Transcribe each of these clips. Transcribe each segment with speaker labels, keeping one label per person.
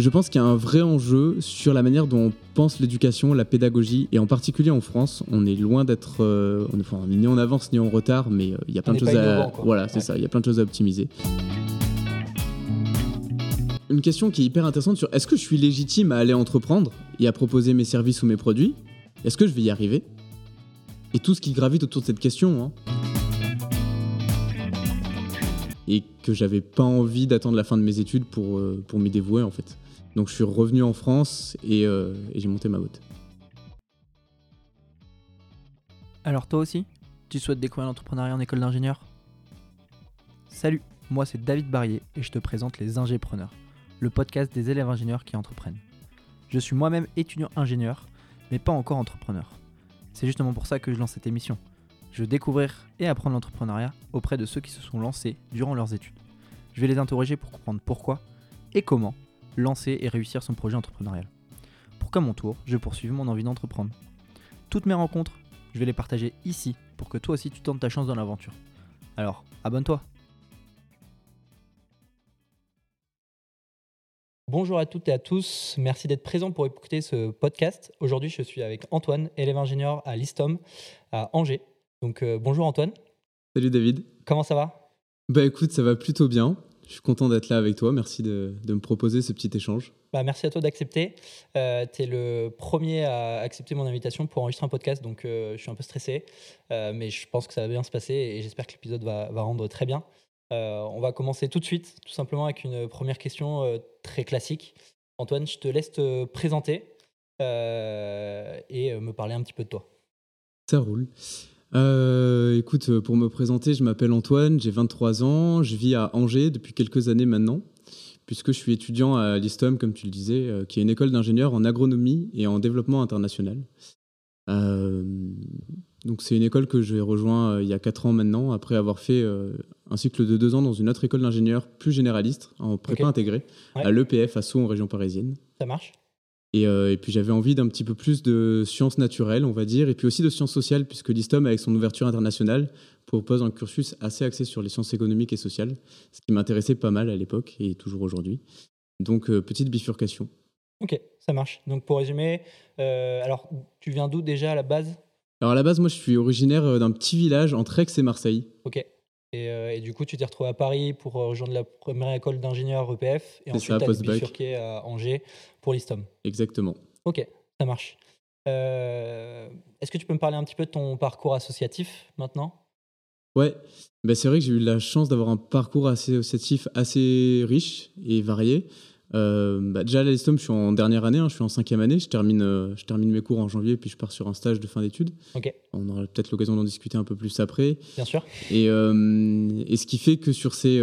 Speaker 1: Je pense qu'il y a un vrai enjeu sur la manière dont on pense l'éducation, la pédagogie, et en particulier en France, on est loin d'être, euh, on, enfin, on est ni en avance ni en retard, mais euh, il y a plein
Speaker 2: On
Speaker 1: de choses à,
Speaker 2: quoi.
Speaker 1: voilà, c'est
Speaker 2: Ouais.
Speaker 1: ça, il y a plein de choses à optimiser. Une question qui est hyper intéressante sur est-ce que je suis légitime à aller entreprendre et à proposer mes services ou mes produits? Est-ce que je vais y arriver? Et tout ce qui gravite autour de cette question. hein. Et que j'avais pas envie d'attendre la fin de mes études pour, euh, pour m'y dévouer en fait. Donc je suis revenu en France et, euh, et j'ai monté ma boîte.
Speaker 3: Alors toi aussi, tu souhaites découvrir l'entrepreneuriat en école d'ingénieur? Salut, moi c'est David Barrier et je te présente les Ingépreneurs, le podcast des élèves ingénieurs qui entreprennent. Je suis moi-même étudiant ingénieur, mais pas encore entrepreneur. C'est justement pour ça que je lance cette émission. Je veux découvrir et apprendre l'entrepreneuriat auprès de ceux qui se sont lancés durant leurs études. Je vais les interroger pour comprendre pourquoi et comment lancer et réussir son projet entrepreneurial. Pour qu'à mon tour, je poursuive mon envie d'entreprendre. Toutes mes rencontres, je vais les partager ici pour que toi aussi tu tentes ta chance dans l'aventure. Alors, abonne-toi.
Speaker 2: Bonjour à toutes et à tous, merci d'être présents pour écouter ce podcast. Aujourd'hui, je suis avec Antoine, élève ingénieur à l'ISTOM à Angers. Donc euh, bonjour Antoine,
Speaker 1: Salut David.
Speaker 2: comment ça va?
Speaker 1: Bah écoute, ça va plutôt bien. Je suis content d'être là avec toi. Merci de, de me proposer ce petit échange.
Speaker 2: Bah, Merci à toi d'accepter. Euh, tu es le premier à accepter mon invitation pour enregistrer un podcast, donc euh, je suis un peu stressé, Euh, mais je pense que ça va bien se passer et j'espère que l'épisode va, va rendre très bien. Euh, on va commencer tout de suite, tout simplement avec une première question très classique. Antoine, je te laisse te présenter et me parler un petit peu de toi.
Speaker 1: Ça roule. Euh, écoute, euh, pour me présenter, je m'appelle Antoine, j'ai 23 ans, je vis à Angers depuis quelques années maintenant, puisque je suis étudiant à l'ISTOM, comme tu le disais, euh, qui est une école d'ingénieurs en agronomie et en développement international. Euh, donc c'est une école que j'ai rejoint il y a 4 ans maintenant, après avoir fait un cycle de 2 ans dans une autre école d'ingénieurs plus généraliste, en prépa intégrée,
Speaker 2: Ouais.
Speaker 1: à l'EPF à Sceaux en région parisienne.
Speaker 2: Ça marche
Speaker 1: Et, euh, et puis j'avais envie d'un petit peu plus de sciences naturelles, on va dire, et puis aussi de sciences sociales, puisque l'ISTOM, avec son ouverture internationale, propose un cursus assez axé sur les sciences économiques et sociales, ce qui m'intéressait pas mal à l'époque et toujours aujourd'hui. Donc, euh, petite bifurcation.
Speaker 2: Ok, ça marche. Donc pour résumer, euh, alors tu viens d'où déjà à la base?
Speaker 1: Alors à la base, moi, je suis originaire d'un petit village entre Aix et Marseille.
Speaker 2: Ok. Et, euh, et du coup, tu t'es retrouvé à Paris pour euh, rejoindre la première école d'ingénieur EPF et ensuite bifurqué à Angers pour l'ISTOM.
Speaker 1: Exactement.
Speaker 2: Ok, ça marche. Euh, Est-ce que tu peux me parler un petit peu de ton parcours associatif maintenant?
Speaker 1: Ouais, bah, c'est vrai que j'ai eu la chance d'avoir un parcours associatif assez riche et varié. Euh, bah, déjà à l'Alstom, je suis en dernière année, hein, je suis en cinquième année, je termine, euh, je termine mes cours en janvier, puis je pars sur un stage de fin d'études. On aura peut-être l'occasion d'en discuter un peu plus après.
Speaker 2: bien sûr.
Speaker 1: Et, euh, et ce qui fait que sur ces,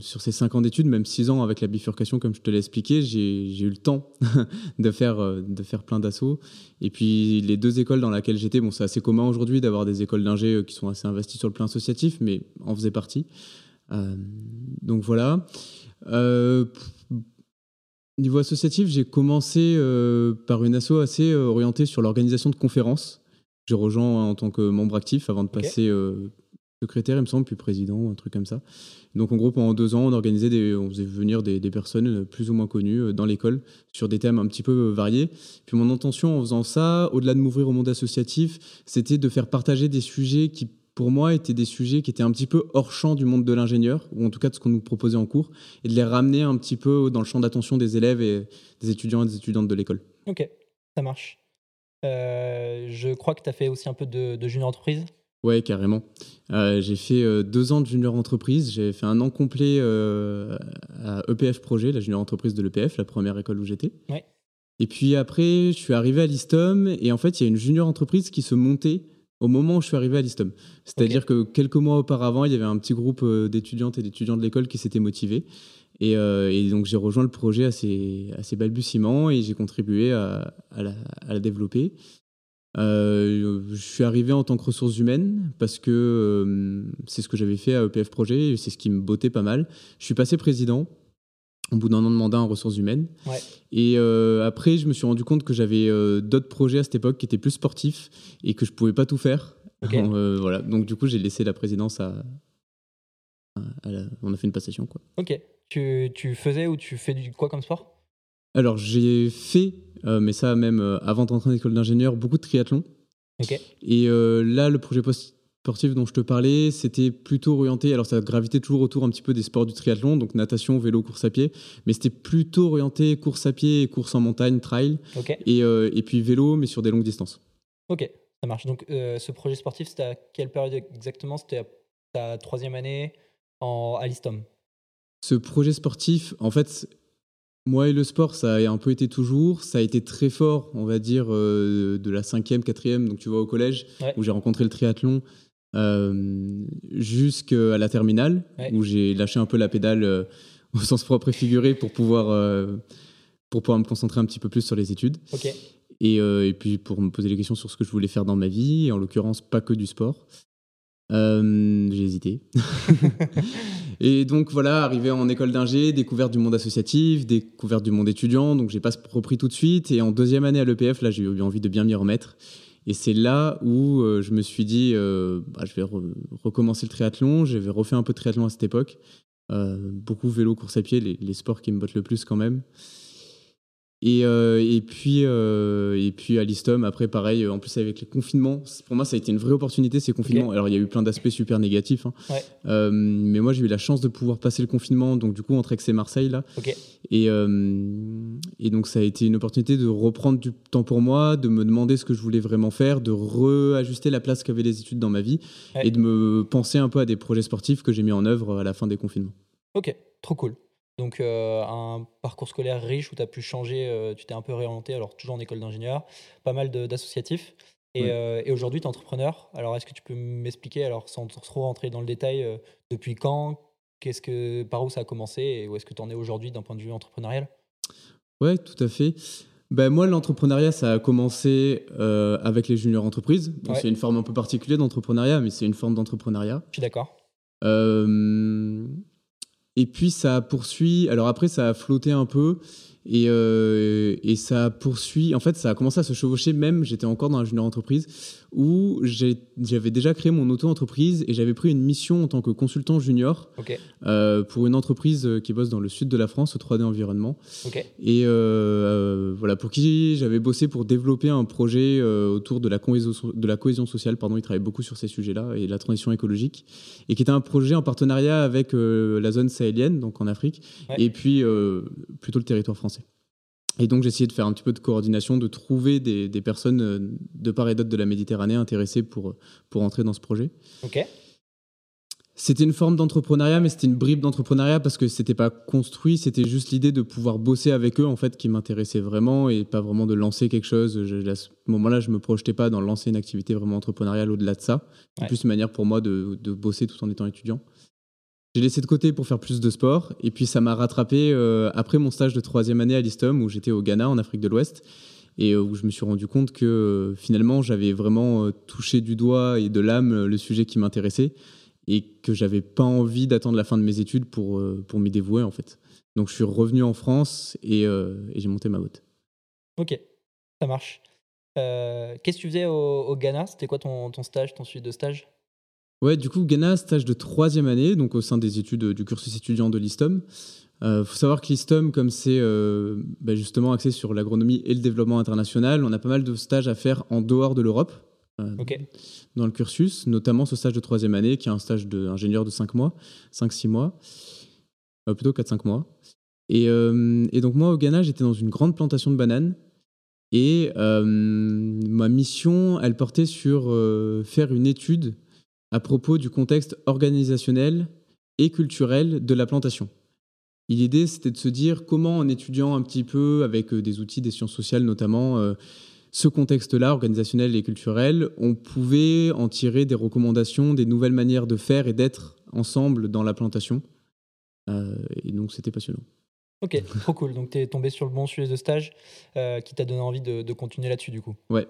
Speaker 1: sur ces cinq ans d'études, même six ans avec la bifurcation, comme je te l'ai expliqué, j'ai eu le temps de faire, de faire plein d'assauts. Et puis les deux écoles dans lesquelles j'étais, bon, c'est assez commun aujourd'hui d'avoir des écoles d'ingé qui sont assez investies sur le plan associatif, mais en faisait partie. Donc voilà. Euh, niveau associatif, j'ai commencé euh, par une asso assez euh, orientée sur l'organisation de conférences. J'ai rejoint en tant que membre actif avant de passer euh, secrétaire, il me semble, puis président, un truc comme ça. Donc en gros, pendant deux ans, on organisait des, on faisait venir des, des personnes plus ou moins connues dans l'école sur des thèmes un petit peu variés. Puis mon intention en faisant ça, au-delà de m'ouvrir au monde associatif, c'était de faire partager des sujets qui pour moi étaient des sujets qui étaient un petit peu hors champ du monde de l'ingénieur, ou en tout cas de ce qu'on nous proposait en cours, et de les ramener un petit peu dans le champ d'attention des élèves et des étudiants et des étudiantes de l'école.
Speaker 2: Ok, ça marche. Euh, je crois que tu as fait aussi un peu de, de junior entreprise.
Speaker 1: Ouais, carrément. Euh, j'ai fait euh, deux ans de junior entreprise. J'ai fait un an complet euh, à EPF Projet, la junior entreprise de l'EPF, la première école où j'étais.
Speaker 2: Ouais.
Speaker 1: Et puis après, je suis arrivé à l'ISTOM et en fait, il y a une junior entreprise qui se montait au moment où je suis arrivé à l'ISTOM. C'est-à-dire que quelques mois auparavant, il y avait un petit groupe euh, d'étudiantes et d'étudiants de l'école qui s'étaient motivés. Et, euh, et donc, j'ai rejoint le projet à ses, à ses balbutiements et j'ai contribué à, à la, à la développer. Euh, je suis arrivé en tant que ressources humaines parce que euh, c'est ce que j'avais fait à EPF Projet et c'est ce qui me bottait pas mal. Je suis passé président au bout d'un an de mandat en ressources humaines.
Speaker 2: Ouais.
Speaker 1: Et euh, après, je me suis rendu compte que j'avais euh, d'autres projets à cette époque qui étaient plus sportifs et que je pouvais pas tout faire. Euh, voilà. Donc du coup, j'ai laissé la présidence à. à la- On a fait une passation quoi.
Speaker 2: Ok. Tu, tu faisais ou tu fais du quoi comme sport?
Speaker 1: Alors, j'ai fait, mais ça même avant d'entrer en école d'ingénieur, beaucoup de triathlon. Et là, le projet post sportif dont je te parlais, c'était plutôt orienté, alors ça gravitait toujours autour un petit peu des sports du triathlon, donc natation, vélo, course à pied, mais c'était plutôt orienté course à pied, course en montagne, trail, et, euh, et, puis vélo, mais sur des longues distances.
Speaker 2: Ok, ça marche. Donc euh, ce projet sportif, c'était à quelle période exactement? C'était à ta troisième année en, à l'ISTOM
Speaker 1: Ce projet sportif, en fait, moi et le sport, ça a un peu été toujours. Ça a été très fort, on va dire, euh, de la cinquième, quatrième, donc tu vois, au collège, où j'ai rencontré le triathlon. Euh, jusqu'à la terminale, où j'ai lâché un peu la pédale euh, au sens propre et figuré pour pouvoir, euh, pour pouvoir me concentrer un petit peu plus sur les études. Et, et, puis pour me poser des questions sur ce que je voulais faire dans ma vie, en l'occurrence pas que du sport. j'ai hésité. et donc voilà, arrivé en école d'ingé, découverte du monde associatif, découverte du monde étudiant, donc j'ai pas repris tout de suite. Et en deuxième année à l'EPF, là j'ai eu envie de bien m'y remettre. Et c'est là où euh, je me suis dit, euh, bah, je vais recommencer le triathlon. J'avais refait un peu de triathlon à cette époque. Euh, beaucoup vélo, course à pied, les, les, sports qui me bottent le plus quand même. Et, euh, et, puis, euh, et puis à l'ISTOM, après, pareil, en plus avec les confinements, pour moi, ça a été une vraie opportunité, ces confinements. Alors, il y a eu plein d'aspects super négatifs. Hein. Euh, mais moi, j'ai eu la chance de pouvoir passer le confinement, donc du coup, entre Aix et Marseille, là. Et, et donc, ça a été une opportunité de reprendre du temps pour moi, de me demander ce que je voulais vraiment faire, de réajuster la place qu'avaient les études dans ma vie et de me penser un peu à des projets sportifs que j'ai mis en œuvre à la fin des confinements.
Speaker 2: Ok, trop cool. Donc euh, un parcours scolaire riche où tu as pu changer, euh, tu t'es un peu réorienté, alors toujours en école d'ingénieur, pas mal d'associatifs. Et, euh, et aujourd'hui, tu es entrepreneur. Alors est-ce que tu peux m'expliquer, alors sans trop rentrer dans le détail, depuis quand, qu'est-ce que, par où ça a commencé et où est-ce que tu en es aujourd'hui d'un point de vue entrepreneurial?
Speaker 1: Ouais, tout à fait. Ben, moi, l'entrepreneuriat, ça a commencé avec les juniors entreprises. C'est une forme un peu particulière d'entrepreneuriat, mais c'est une forme d'entrepreneuriat.
Speaker 2: Je suis d'accord.
Speaker 1: Et puis ça poursuit. Alors après, ça a flotté un peu. Et, euh, et, ça poursuit. En fait, ça a commencé à se chevaucher même. J'étais encore dans la junior entreprise où j'avais déjà créé mon auto-entreprise et j'avais pris une mission en tant que consultant junior euh, pour une entreprise qui bosse dans le sud de la France, au 3D Environnement. Et euh, voilà, pour qui j'avais bossé pour développer un projet autour de la, cohésion, de la cohésion sociale. Pardon, il travaillait beaucoup sur ces sujets-là et la transition écologique. Et qui était un projet en partenariat avec la zone sahélienne, donc en Afrique, et puis plutôt le territoire français. Et donc j'ai essayé de faire un petit peu de coordination, de trouver des, des personnes euh, de part et d'autre de la Méditerranée intéressées pour, pour entrer dans ce projet.
Speaker 2: Ok.
Speaker 1: C'était une forme d'entrepreneuriat, mais c'était une bribe d'entrepreneuriat parce que c'était pas construit, c'était juste l'idée de pouvoir bosser avec eux en fait qui m'intéressait vraiment et pas vraiment de lancer quelque chose. à ce moment-là, je me projetais pas dans lancer une activité vraiment entrepreneuriale au-delà de ça. C'est plus une manière pour moi de, de bosser tout en étant étudiant. J'ai laissé de côté pour faire plus de sport. Et puis ça m'a rattrapé euh, après mon stage de troisième année à l'ISTOM où j'étais au Ghana en Afrique de l'Ouest et euh, où je me suis rendu compte que euh, finalement j'avais vraiment touché du doigt et de l'âme le sujet qui m'intéressait et que j'avais pas envie d'attendre la fin de mes études pour, pour m'y dévouer en fait. Donc je suis revenu en France et, j'ai monté ma boîte.
Speaker 2: Ok, ça marche. Qu'est-ce que tu faisais au, Ghana? C'était quoi ton, ton stage, ton suite de stage?
Speaker 1: Ouais, du coup, Ghana, stage de troisième année, donc au sein des études du cursus étudiant de l'ISTOM. Il euh, faut savoir que l'ISTOM, comme c'est euh, bah, justement axé sur l'agronomie et le développement international, on a pas mal de stages à faire en dehors de l'Europe. Euh, dans le cursus, notamment ce stage de troisième année, qui est un stage d'ingénieur de 5 mois, 5-6 mois, plutôt 4-5 mois. Et, et, donc moi, au Ghana, j'étais dans une grande plantation de bananes. Et ma mission, elle portait sur faire une étude à propos du contexte organisationnel et culturel de la plantation. L'idée, c'était de se dire comment, en étudiant un petit peu avec euh, des outils des sciences sociales notamment, euh, ce contexte-là, organisationnel et culturel, on pouvait en tirer des recommandations, des nouvelles manières de faire et d'être ensemble dans la plantation. Euh, et donc, c'était passionnant.
Speaker 2: Ok, trop cool. Donc, tu es tombé sur le bon sujet de stage qui t'a donné envie de, de continuer là-dessus, du coup.
Speaker 1: Ouais,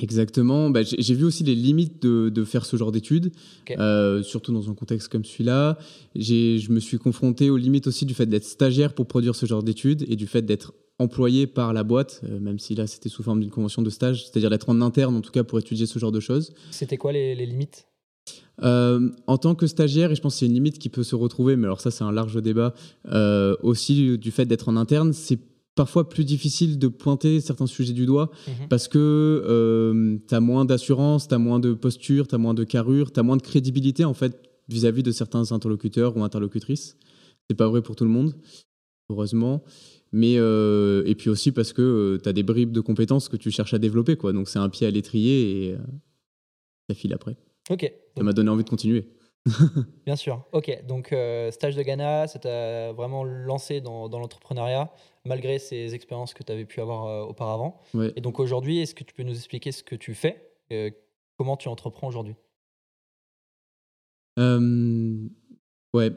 Speaker 1: Exactement. Bah, j'ai vu aussi les limites de, de faire ce genre d'études, euh, surtout dans un contexte comme celui-là. Je me suis confronté aux limites aussi du fait d'être stagiaire pour produire ce genre d'études et du fait d'être employé par la boîte, euh, même si là c'était sous forme d'une convention de stage, c'est-à-dire d'être en interne en tout cas pour étudier ce genre de choses.
Speaker 2: C'était quoi les, les limites?
Speaker 1: Euh, en tant que stagiaire, et je pense que c'est une limite qui peut se retrouver, mais alors ça c'est un large débat, aussi du fait d'être en interne, c'est parfois plus difficile de pointer certains sujets du doigt
Speaker 2: Mhm.
Speaker 1: parce que tu as moins d'assurance, tu as moins de posture, tu as moins de carrure, tu as moins de crédibilité en fait vis-à-vis de certains interlocuteurs ou interlocutrices. C'est pas vrai pour tout le monde, heureusement. Mais euh, et puis aussi parce que tu as des bribes de compétences que tu cherches à développer quoi. Donc c'est un pied à l'étrier et euh, ça file après.
Speaker 2: Ok.
Speaker 1: Ça m'a donné envie de continuer.
Speaker 2: Bien sûr. Ok. Donc, euh, stage de Ghana, ça t'a vraiment lancé dans, dans l'entrepreneuriat, malgré ces expériences que tu avais pu avoir euh, auparavant. Et donc, aujourd'hui, est-ce que tu peux nous expliquer ce que tu fais euh, Comment tu entreprends aujourd'hui?
Speaker 1: Ouais.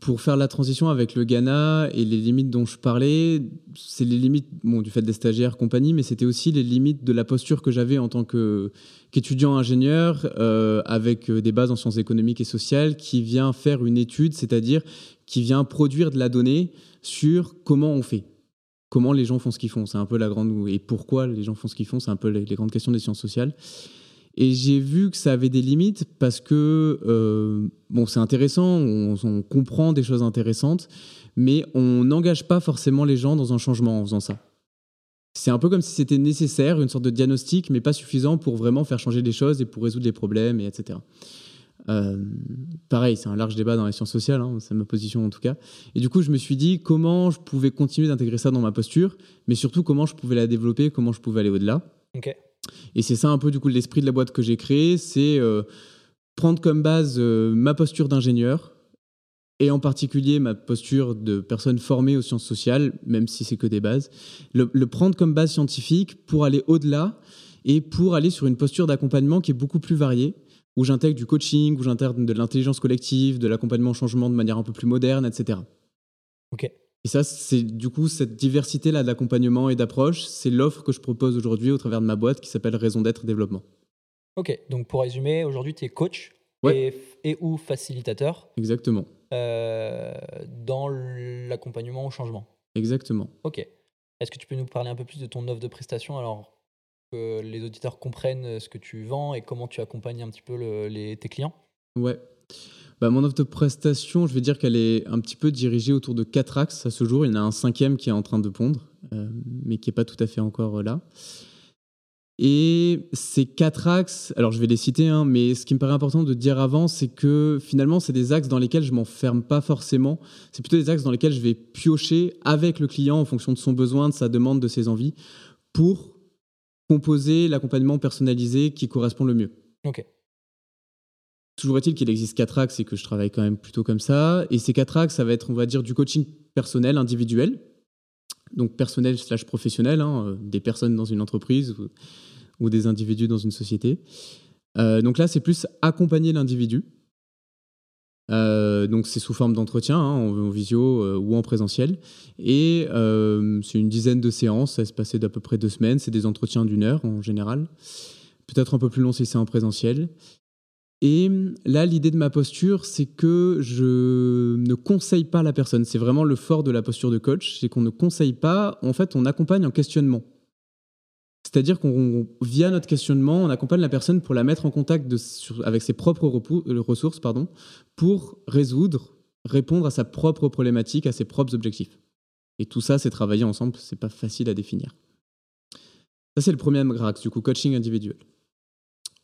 Speaker 1: Pour faire la transition avec le Ghana et les limites dont je parlais, c'est les limites du fait des stagiaires, compagnie, mais c'était aussi les limites de la posture que j'avais en tant qu'étudiant ingénieur euh, avec des bases en sciences économiques et sociales qui vient faire une étude, c'est-à-dire qui vient produire de la donnée sur comment on fait. Comment les gens font ce qu'ils font. C'est un peu la grande. Et pourquoi les gens font ce qu'ils font. C'est un peu les grandes questions des sciences sociales. Et j'ai vu que ça avait des limites parce que, euh, bon, c'est intéressant, on, comprend des choses intéressantes, mais on n'engage pas forcément les gens dans un changement en faisant ça. C'est un peu comme si c'était nécessaire, une sorte de diagnostic, mais pas suffisant pour vraiment faire changer les choses et pour résoudre les problèmes, et etc. Euh, pareil, c'est un large débat dans les sciences sociales, hein, c'est ma position en tout cas. Et du coup, je me suis dit comment je pouvais continuer d'intégrer ça dans ma posture, mais surtout comment je pouvais la développer, comment je pouvais aller au-delà.
Speaker 2: Ok.
Speaker 1: Et c'est ça un peu du coup l'esprit de la boîte que j'ai créée, c'est euh, prendre comme base euh, ma posture d'ingénieur et en particulier ma posture de personne formée aux sciences sociales, même si c'est que des bases, le, prendre comme base scientifique pour aller au-delà et pour aller sur une posture d'accompagnement qui est beaucoup plus variée, où j'intègre du coaching, où j'intègre de l'intelligence collective, de l'accompagnement au changement de manière un peu plus moderne, etc.
Speaker 2: Ok.
Speaker 1: Et ça, c'est du coup cette diversité-là d'accompagnement et d'approche, c'est l'offre que je propose aujourd'hui au travers de ma boîte qui s'appelle Raison d'être développement.
Speaker 2: Ok, donc pour résumer, aujourd'hui tu es coach
Speaker 1: ouais.
Speaker 2: et, et, ou facilitateur.
Speaker 1: Exactement.
Speaker 2: Euh, dans l'accompagnement au changement.
Speaker 1: Exactement.
Speaker 2: Ok. Est-ce que tu peux nous parler un peu plus de ton offre de prestation alors que les auditeurs comprennent ce que tu vends et comment tu accompagnes un petit peu le, les, tes clients?
Speaker 1: Ouais. Bah, mon offre de prestation, je vais dire qu'elle est un petit peu dirigée autour de quatre axes à ce jour. Il y en a un cinquième qui est en train de pondre, euh, mais qui n'est pas tout à fait encore là. Et ces quatre axes, alors je vais les citer, hein, mais ce qui me paraît important de dire avant, c'est que finalement, c'est des axes dans lesquels je m'enferme pas forcément. C'est plutôt des axes dans lesquels je vais piocher avec le client en fonction de son besoin, de sa demande, de ses envies, pour composer l'accompagnement personnalisé qui correspond le mieux.
Speaker 2: Ok.
Speaker 1: Toujours est-il qu'il existe quatre axes et que je travaille quand même plutôt comme ça. Et ces quatre axes, ça va être, on va dire, du coaching personnel, individuel. Donc personnel slash professionnel, hein, des personnes dans une entreprise ou, des individus dans une société. Euh, donc là, c'est plus accompagner l'individu. Euh, donc c'est sous forme d'entretien, hein, en, visio euh, ou en présentiel. Et euh, c'est une dizaine de séances, ça se passer d'à peu près deux semaines. C'est des entretiens d'une heure en général. Peut-être un peu plus long si c'est en présentiel. Et là, l'idée de ma posture, c'est que je ne conseille pas la personne. C'est vraiment le fort de la posture de coach, c'est qu'on ne conseille pas, en fait, on accompagne en questionnement. C'est-à-dire qu'on, via notre questionnement, on accompagne la personne pour la mettre en contact avec ses propres ressources pardon, pour résoudre, répondre à sa propre problématique, à ses propres objectifs. Et tout ça, c'est travailler ensemble, c'est pas facile à définir. Ça, c'est le premier axe, du coup, coaching individuel.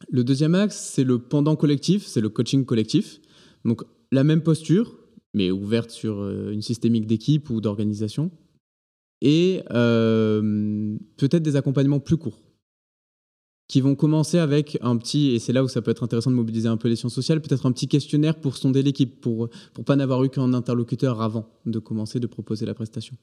Speaker 1: Le deuxième axe, c'est le pendant collectif, c'est le coaching collectif. Donc la même posture, mais ouverte sur une systémique d'équipe ou d'organisation. Et euh, peut-être des accompagnements plus courts, qui vont commencer avec un petit, et c'est là où ça peut être intéressant de mobiliser un peu les sciences sociales, peut-être un petit questionnaire pour sonder l'équipe, pour ne pas n'avoir eu qu'un interlocuteur avant de commencer de proposer la prestation.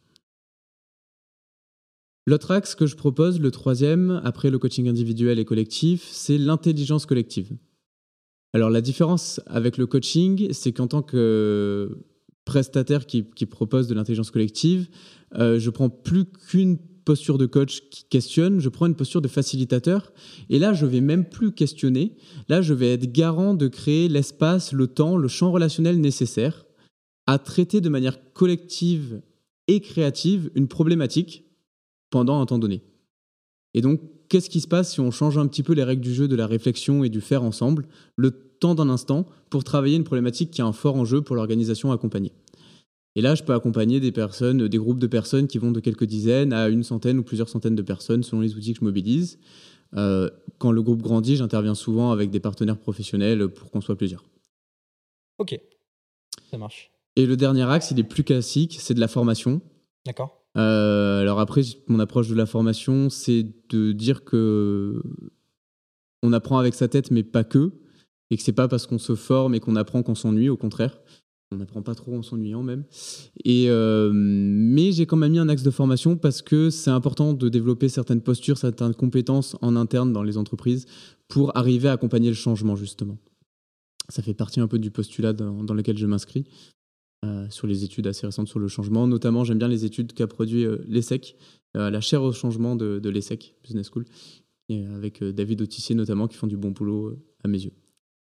Speaker 1: L'autre axe que je propose, le troisième, après le coaching individuel et collectif, c'est l'intelligence collective. Alors la différence avec le coaching, c'est qu'en tant que prestataire qui, propose de l'intelligence collective, euh, je prends plus qu'une posture de coach qui questionne, je prends une posture de facilitateur. Et là, je vais même plus questionner. Là, je vais être garant de créer l'espace, le temps, le champ relationnel nécessaire à traiter de manière collective et créative une problématique pendant un temps donné. Et donc, qu'est-ce qui se passe si on change un petit peu les règles du jeu de la réflexion et du faire ensemble, le temps d'un instant, pour travailler une problématique qui a un fort enjeu pour l'organisation accompagnée? Et là, je peux accompagner des personnes, des groupes de personnes qui vont de quelques dizaines à une centaine ou plusieurs centaines de personnes selon les outils que je mobilise. Euh, quand le groupe grandit, j'interviens souvent avec des partenaires professionnels pour qu'on soit plusieurs.
Speaker 2: Ok, ça marche.
Speaker 1: Et le dernier axe, il est plus classique, c'est de la formation.
Speaker 2: D'accord.
Speaker 1: Euh, alors après, mon approche de la formation, c'est de dire que on apprend avec sa tête, mais pas que, et que c'est pas parce qu'on se forme et qu'on apprend qu'on s'ennuie, au contraire. On n'apprend pas trop en s'ennuyant même. Et euh, mais j'ai quand même mis un axe de formation parce que c'est important de développer certaines postures, certaines compétences en interne dans les entreprises pour arriver à accompagner le changement justement. Ça fait partie un peu du postulat dans, lequel je m'inscris euh, sur les études assez récentes sur le changement. Notamment, j'aime bien les études qu'a produit euh, l'ESSEC, la chaire au changement de, l'ESSEC, Business School, et avec David Autissier notamment, qui font du bon boulot à mes yeux.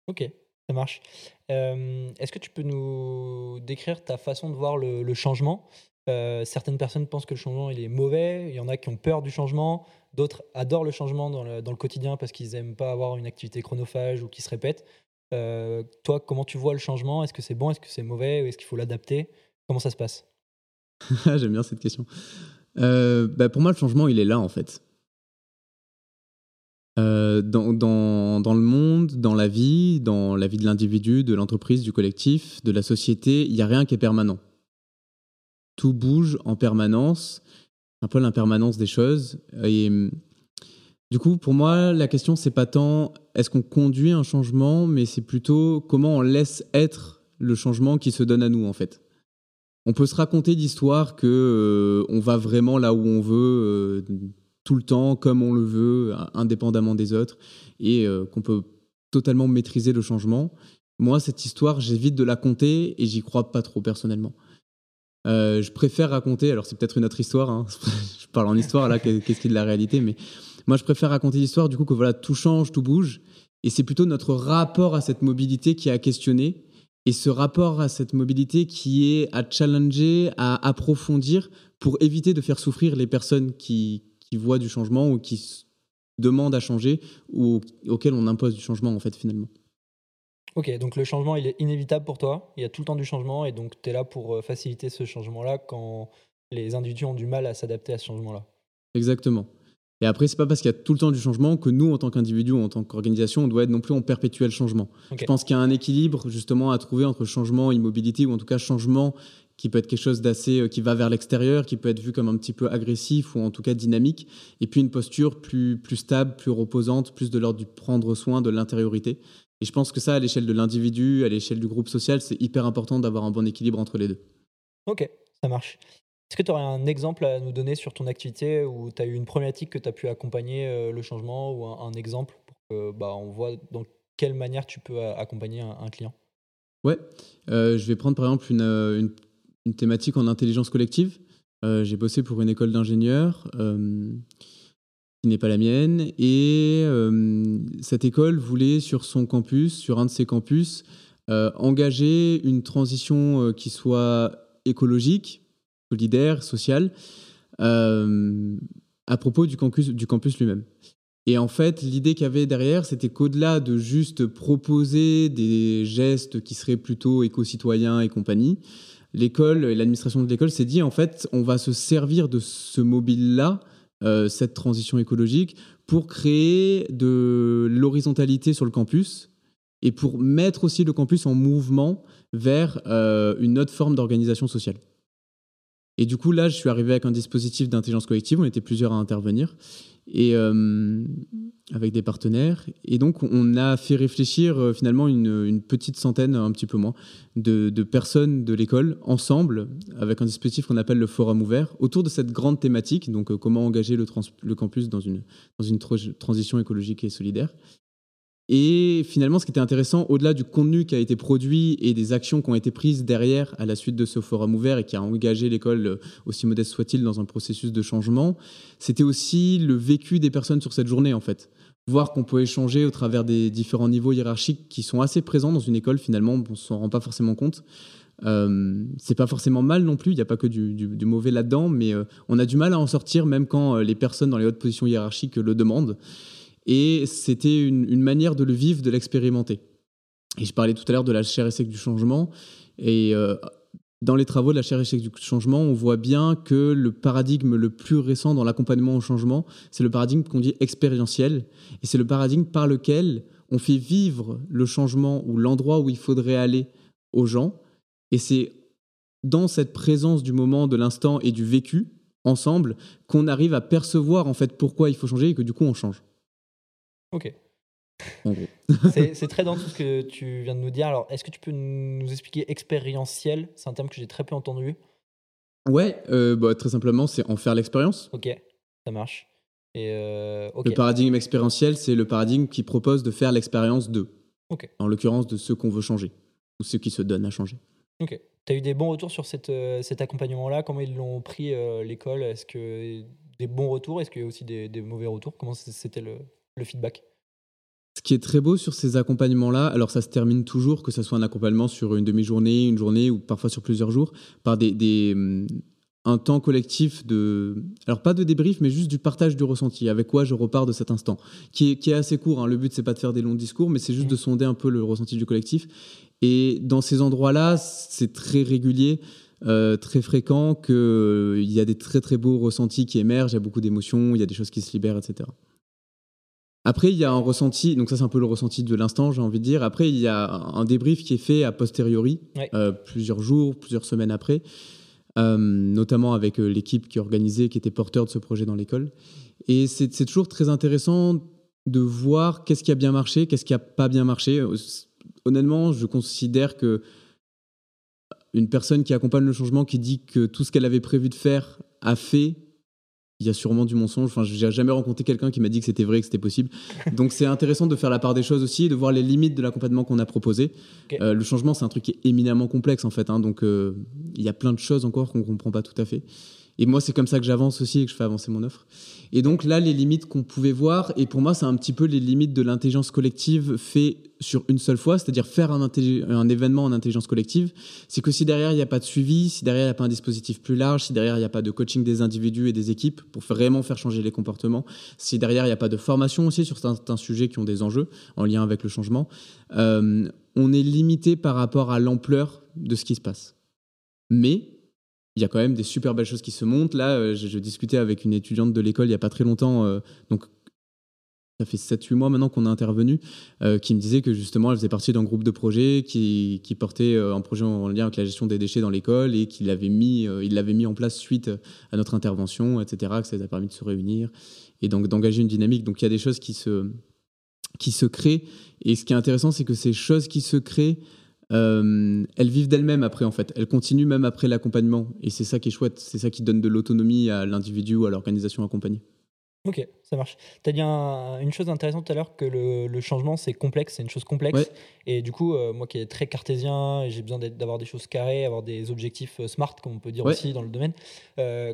Speaker 2: Ok, ça marche. Est-ce que tu peux nous décrire ta façon de voir le, changement? Certaines personnes pensent que le changement il est mauvais, il y en a qui ont peur du changement, d'autres adorent le changement dans le quotidien parce qu'ils n'aiment pas avoir une activité chronophage ou qui se répète. Toi, comment tu vois le changement? Est-ce que c'est bon? Est-ce que c'est mauvais? Est-ce qu'il faut l'adapter? Comment ça se passe?
Speaker 1: J'aime bien cette question. bah pour moi, le changement, il est là en fait. Euh, dans, dans, dans, le monde, dans la vie, dans la vie de l'individu, de l'entreprise, du collectif, de la société, il n'y a rien qui est permanent. Tout bouge en permanence, un peu l'impermanence des choses. Et du coup, pour moi, la question, c'est pas tant est-ce qu'on conduit un changement, mais c'est plutôt comment on laisse être le changement qui se donne à nous, en fait. On peut se raconter d'histoires que euh, on va vraiment là où on veut. Euh, tout le temps, comme on le veut, indépendamment des autres, et euh, qu'on peut totalement maîtriser le changement. Moi, cette histoire, j'évite de la compter et j'y crois pas trop personnellement. Je préfère raconter, alors c'est peut-être une autre histoire, hein. je parle en histoire là, qu'est-ce qui est de la réalité, mais moi je préfère raconter l'histoire du coup que voilà, tout change, tout bouge, et c'est plutôt notre rapport à cette mobilité qui est à questionner, et ce rapport à cette mobilité qui est à challenger, à approfondir pour éviter de faire souffrir les personnes qui, qui voient du changement ou qui demandent à changer ou auxquels on impose du changement en fait finalement.
Speaker 2: Ok, donc le changement il est inévitable pour toi, il y a tout le temps du changement et donc tu es là pour euh, faciliter ce changement-là quand les individus ont du mal à s'adapter à ce changement-là.
Speaker 1: Exactement. Et après, c'est pas parce qu'il y a tout le temps du changement que nous, en tant qu'individu ou en tant qu'organisation, on doit être non plus en perpétuel changement. Je pense qu'il y a un équilibre justement à trouver entre changement, immobilité ou en tout cas changement qui peut être quelque chose d'assez euh, qui va vers l'extérieur, qui peut être vu comme un petit peu agressif ou en tout cas dynamique, et puis une posture plus, plus stable, plus reposante, plus de l'ordre du prendre soin de l'intériorité. Et je pense que ça, à l'échelle de l'individu, à l'échelle du groupe social, c'est hyper important d'avoir un bon équilibre entre les deux.
Speaker 2: Ok, ça marche. Est-ce que tu aurais un exemple à nous donner sur ton activité où tu as eu une problématique que tu as pu accompagner euh, le changement ou un, exemple pour que bah, on voit dans quelle manière tu peux accompagner un, client?
Speaker 1: Ouais, euh, je vais prendre par exemple une, une, thématique en intelligence collective. Euh, j'ai bossé pour une école d'ingénieurs euh, qui n'est pas la mienne. Et euh, cette école voulait sur son campus, sur un de ses campus, engager une transition qui soit écologique, solidaire, sociale, à propos du campus, du campus lui-même. Et en fait, l'idée qu'il y avait derrière, c'était qu'au-delà de juste proposer des gestes qui seraient plutôt éco-citoyens et compagnie, l'école et l'administration de l'école s'est dit en fait, on va se servir de ce mobile-là, euh, cette transition écologique, pour créer de l'horizontalité sur le campus et pour mettre aussi le campus en mouvement vers euh, une autre forme d'organisation sociale. Et du coup, là, je suis arrivé avec un dispositif d'intelligence collective, on était plusieurs à intervenir, et euh, avec des partenaires. Et donc, on a fait réfléchir euh, finalement une, petite centaine, un petit peu moins, de, personnes de l'école ensemble, avec un dispositif qu'on appelle le forum ouvert, autour de cette grande thématique, donc euh, comment engager le, campus dans une transition écologique et solidaire. Et finalement, ce qui était intéressant, au-delà du contenu qui a été produit et des actions qui ont été prises derrière à la suite de ce forum ouvert et qui a engagé l'école, euh, aussi modeste soit-il, dans un processus de changement, c'était aussi le vécu des personnes sur cette journée, en fait. Voir qu'on peut échanger au travers des différents niveaux hiérarchiques qui sont assez présents dans une école, finalement, on ne s'en rend pas forcément compte. Euh, c'est pas forcément mal non plus, il n'y a pas que du, mauvais là-dedans, mais euh, on a du mal à en sortir même quand les personnes dans les hautes positions hiérarchiques le demandent. Et c'était une, manière de le vivre, de l'expérimenter. Et je parlais tout à l'heure de la chair et du changement. Et euh, dans les travaux de la chaire échec du changement, on voit bien que le paradigme le plus récent dans l'accompagnement au changement, c'est le paradigme qu'on dit expérientiel. Et c'est le paradigme par lequel on fait vivre le changement ou l'endroit où il faudrait aller aux gens. Et c'est dans cette présence du moment, de l'instant et du vécu ensemble qu'on arrive à percevoir en fait pourquoi il faut changer et que du coup on change.
Speaker 2: Ok. c'est très dans tout ce que tu viens de nous dire. Alors, est-ce que tu peux nous expliquer expérientiel? C'est un terme que j'ai très peu entendu.
Speaker 1: Ouais, euh, bah, très simplement, c'est en faire l'expérience.
Speaker 2: Ok, ça marche. Et euh,
Speaker 1: Le paradigme expérientiel, c'est le paradigme qui propose de faire l'expérience de. En l'occurrence, de ceux qu'on veut changer ou ceux qui se donnent à changer.
Speaker 2: Ok. Tu as eu des bons retours sur cette, euh, cet accompagnement-là? Comment ils l'ont pris, l'école? Est-ce que des bons retours? Est-ce qu'il y a aussi des, mauvais retours? Comment c'était le, le feedback
Speaker 1: ce qui est très beau sur ces accompagnements-là, alors ça se termine toujours, que ce soit un accompagnement sur une demi-journée, une journée ou parfois sur plusieurs jours, par des, hum, un temps collectif de, alors pas de débrief, mais juste du partage du ressenti, avec quoi je repars de cet instant, qui est, qui est assez court. Hein. Le but c'est pas de faire des longs discours, mais c'est juste de sonder un peu le ressenti du collectif. Et dans ces endroits-là, c'est très régulier. Euh, très fréquent qu'il euh, y a des très très beaux ressentis qui émergent, il y a beaucoup d'émotions, il y a des choses qui se libèrent, etc. Après, il y a un ressenti, donc ça c'est un peu le ressenti de l'instant, j'ai envie de dire. Après, il y a un débrief qui est fait a posteriori, euh, plusieurs jours, plusieurs semaines après, euh, notamment avec euh, l'équipe qui organisait, qui était porteur de ce projet dans l'école. Et c'est toujours très intéressant de voir qu'est-ce qui a bien marché, qu'est-ce qui a pas bien marché. Honnêtement, je considère que une personne qui accompagne le changement, qui dit que tout ce qu'elle avait prévu de faire a fait, il y a sûrement du mensonge. Enfin, j'ai jamais rencontré quelqu'un qui m'a dit que c'était vrai, que c'était possible. Donc, c'est intéressant de faire la part des choses aussi, de voir les limites de l'accompagnement qu'on a proposé. Euh, le changement, c'est un truc qui est éminemment complexe en fait. Hein. donc, euh, il y a plein de choses encore qu'on comprend pas tout à fait. Et moi, c'est comme ça que j'avance aussi et que je fais avancer mon offre. Et donc là, les limites qu'on pouvait voir, et pour moi, c'est un petit peu les limites de l'intelligence collective fait sur une seule fois, c'est-à-dire faire un, événement en intelligence collective, c'est que si derrière, il n'y a pas de suivi, si derrière, il n'y a pas un dispositif plus large, si derrière, il n'y a pas de coaching des individus et des équipes pour vraiment faire changer les comportements, si derrière, il n'y a pas de formation aussi sur certains sujets qui ont des enjeux en lien avec le changement, euh, on est limité par rapport à l'ampleur de ce qui se passe. Mais il y a quand même des super belles choses qui se montent. Là, euh, je, discutais avec une étudiante de l'école il n'y a pas très longtemps, euh, donc ça fait 7-8 mois maintenant qu'on a intervenu, euh, qui me disait que justement elle faisait partie d'un groupe de projet qui, portait un projet en lien avec la gestion des déchets dans l'école et qu'il avait mis, l'avait mis en place suite à notre intervention, etc., que ça a permis de se réunir et donc d'engager une dynamique. Donc il y a des choses qui se, qui se créent. Et ce qui est intéressant, c'est que ces choses qui se créent, euh, elles vivent d'elles-mêmes après en fait. Elles continuent même après l'accompagnement et c'est ça qui est chouette. C'est ça qui donne de l'autonomie à l'individu ou à l'organisation accompagnée.
Speaker 2: Ok, ça marche. Tu as dit une chose intéressante tout à l'heure que le, changement c'est complexe, c'est une chose complexe. Et du coup, euh, moi qui est très cartésien, j'ai besoin d'avoir des choses carrées, avoir des objectifs euh, smart, comme on peut dire aussi dans le domaine.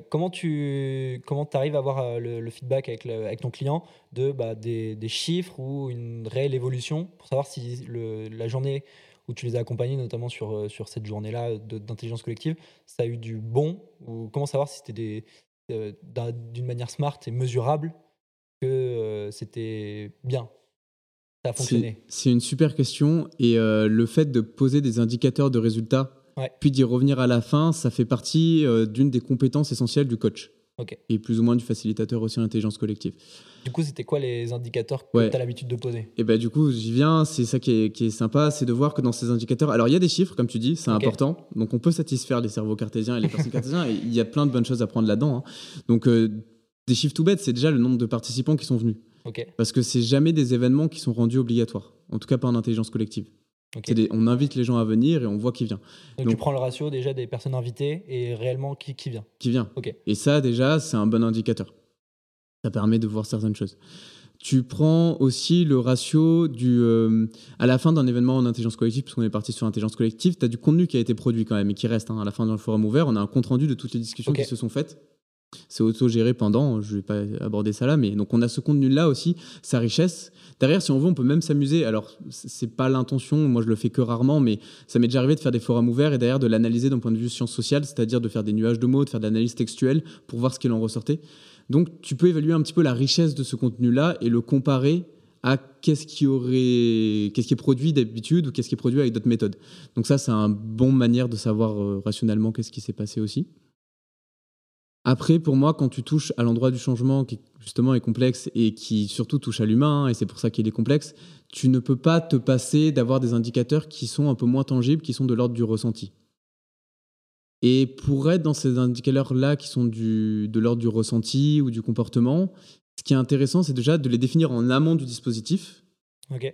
Speaker 2: comment tu comment arrives à avoir le, feedback avec, avec, ton client de bah, des, des, chiffres ou une réelle évolution pour savoir si la journée où tu les as accompagnés, notamment sur, euh, sur cette journée-là d'intelligence collective, ça a eu du bon ou comment savoir si c'était euh, d'une manière smart et mesurable que euh, c'était bien? Ça a fonctionné.
Speaker 1: C'est une super question et le fait de poser des indicateurs de résultats puis d'y revenir à la fin, ça fait partie d'une des compétences essentielles du coach. Et plus ou moins du facilitateur aussi en intelligence collective.
Speaker 2: Du coup, c'était quoi les indicateurs que tu as l'habitude de poser?
Speaker 1: Et ben du coup, j'y viens. C'est ça qui est, qui est sympa, c'est de voir que dans ces indicateurs, alors il y a des chiffres, comme tu dis, c'est important. Donc on peut satisfaire les cerveaux cartésiens et les personnes cartésiens. Et il y a plein de bonnes choses à prendre là-dedans. Hein. Donc euh, des chiffres tout bêtes, c'est déjà le nombre de participants qui sont venus. Parce que c'est jamais des événements qui sont rendus obligatoires. En tout cas, pas en intelligence collective on invite les gens à venir et on voit qui vient.
Speaker 2: Donc, tu prends le ratio déjà des personnes invitées et réellement qui, qui vient.
Speaker 1: Qui vient. Et ça déjà c'est un bon indicateur. Ça permet de voir certaines choses. Tu prends aussi le ratio du. Euh, à la fin d'un événement en intelligence collective, puisqu'on est parti sur intelligence collective, tu as du contenu qui a été produit quand même et qui reste. Hein. à la fin d'un forum ouvert, on a un compte rendu de toutes les discussions qui se sont faites. C'est auto-géré pendant, je ne vais pas aborder ça là, mais donc on a ce contenu-là aussi, sa richesse. Derrière, si on veut, on peut même s'amuser. Alors, c'est pas l'intention, moi je le fais que rarement, mais ça m'est déjà arrivé de faire des forums ouverts et derrière de l'analyser d'un point de vue sciences sociales, c'est-à-dire de faire des nuages de mots, de faire de l'analyse textuelle pour voir ce qu'il en ressortait. Donc, tu peux évaluer un petit peu la richesse de ce contenu-là et le comparer à qu'est-ce qui aurait, qu'est-ce qui est produit d'habitude ou qu'est-ce qui est produit avec d'autres méthodes. Donc ça, c'est un bon manière de savoir euh, rationnellement qu'est-ce qui s'est passé aussi. Après, pour moi, quand tu touches à l'endroit du changement qui justement est complexe et qui surtout touche à l'humain, et c'est pour ça qu'il est complexe, tu ne peux pas te passer d'avoir des indicateurs qui sont un peu moins tangibles, qui sont de l'ordre du ressenti. Et pour être dans ces indicateurs-là qui sont de l'ordre du ressenti ou du comportement, ce qui est intéressant, c'est déjà de les définir en amont du dispositif,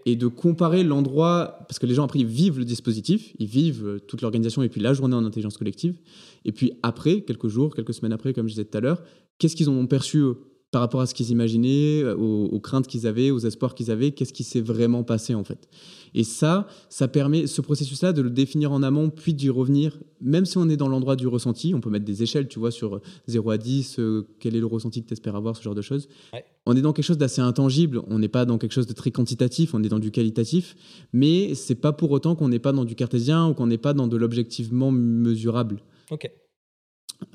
Speaker 1: et de comparer l'endroit, parce que les gens après ils vivent le dispositif, ils vivent euh, toute l'organisation et puis la journée en intelligence collective, et puis après, quelques jours, quelques semaines après, comme je disais tout à l'heure, qu'est-ce qu'ils ont perçu eux par rapport à ce qu'ils imaginaient, euh, aux, craintes qu'ils avaient, aux espoirs qu'ils avaient, qu'est-ce qui s'est vraiment passé en fait? Et ça, ça permet, ce processus-là, de le définir en amont, puis d'y revenir, même si on est dans l'endroit du ressenti, on peut mettre des échelles, tu vois, sur 0 à 10, euh, quel est le ressenti que tu espères avoir, ce genre de choses. On est dans quelque chose d'assez intangible, on n'est pas dans quelque chose de très quantitatif, on est dans du qualitatif, mais c'est pas pour autant qu'on n'est pas dans du cartésien ou qu'on n'est pas dans de l'objectivement mesurable.
Speaker 2: Ok.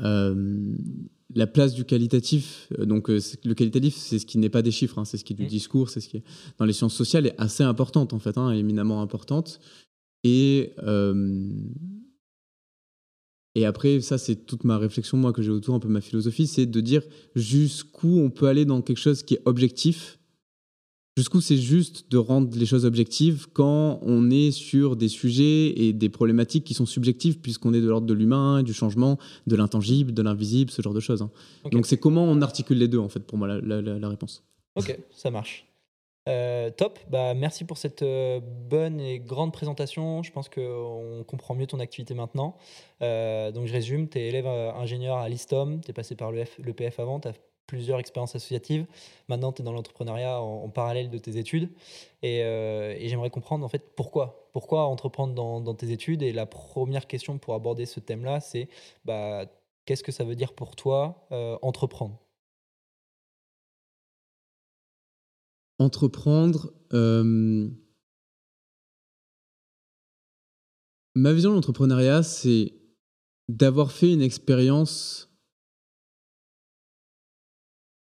Speaker 1: Euh, la place du qualitatif, euh, donc euh, le qualitatif, c'est ce qui n'est pas des chiffres, hein, c'est ce qui est du discours, c'est ce qui est dans les sciences sociales est assez importante en fait, hein, éminemment importante. Et et après, ça c'est toute ma réflexion moi que j'ai autour un peu ma philosophie, c'est de dire jusqu'où on peut aller dans quelque chose qui est objectif Jusqu'où c'est juste de rendre les choses objectives quand on est sur des sujets et des problématiques qui sont subjectives, puisqu'on est de l'ordre de l'humain, du changement, de l'intangible, de l'invisible, ce genre de choses. Hein. Donc c'est comment on articule les deux, en fait, pour moi, la, réponse.
Speaker 2: Ok, ça marche. Euh, top, bah, merci pour cette euh, bonne et grande présentation. Je pense qu'on comprend mieux ton activité maintenant. Euh, donc je résume, tu es élève ingénieur à l'ISTOM, tu es passé par l'EPF avant, tu as plusieurs expériences associatives. Maintenant, tu es dans l'entrepreneuriat en, parallèle de tes études. Euh, et, j'aimerais comprendre en fait pourquoi. Pourquoi entreprendre dans, tes études? Et la première question pour aborder ce thème-là, c'est bah, qu'est-ce que ça veut dire pour toi euh, entreprendre?
Speaker 1: Entreprendre. Euh, ma vision de l'entrepreneuriat, c'est d'avoir fait une expérience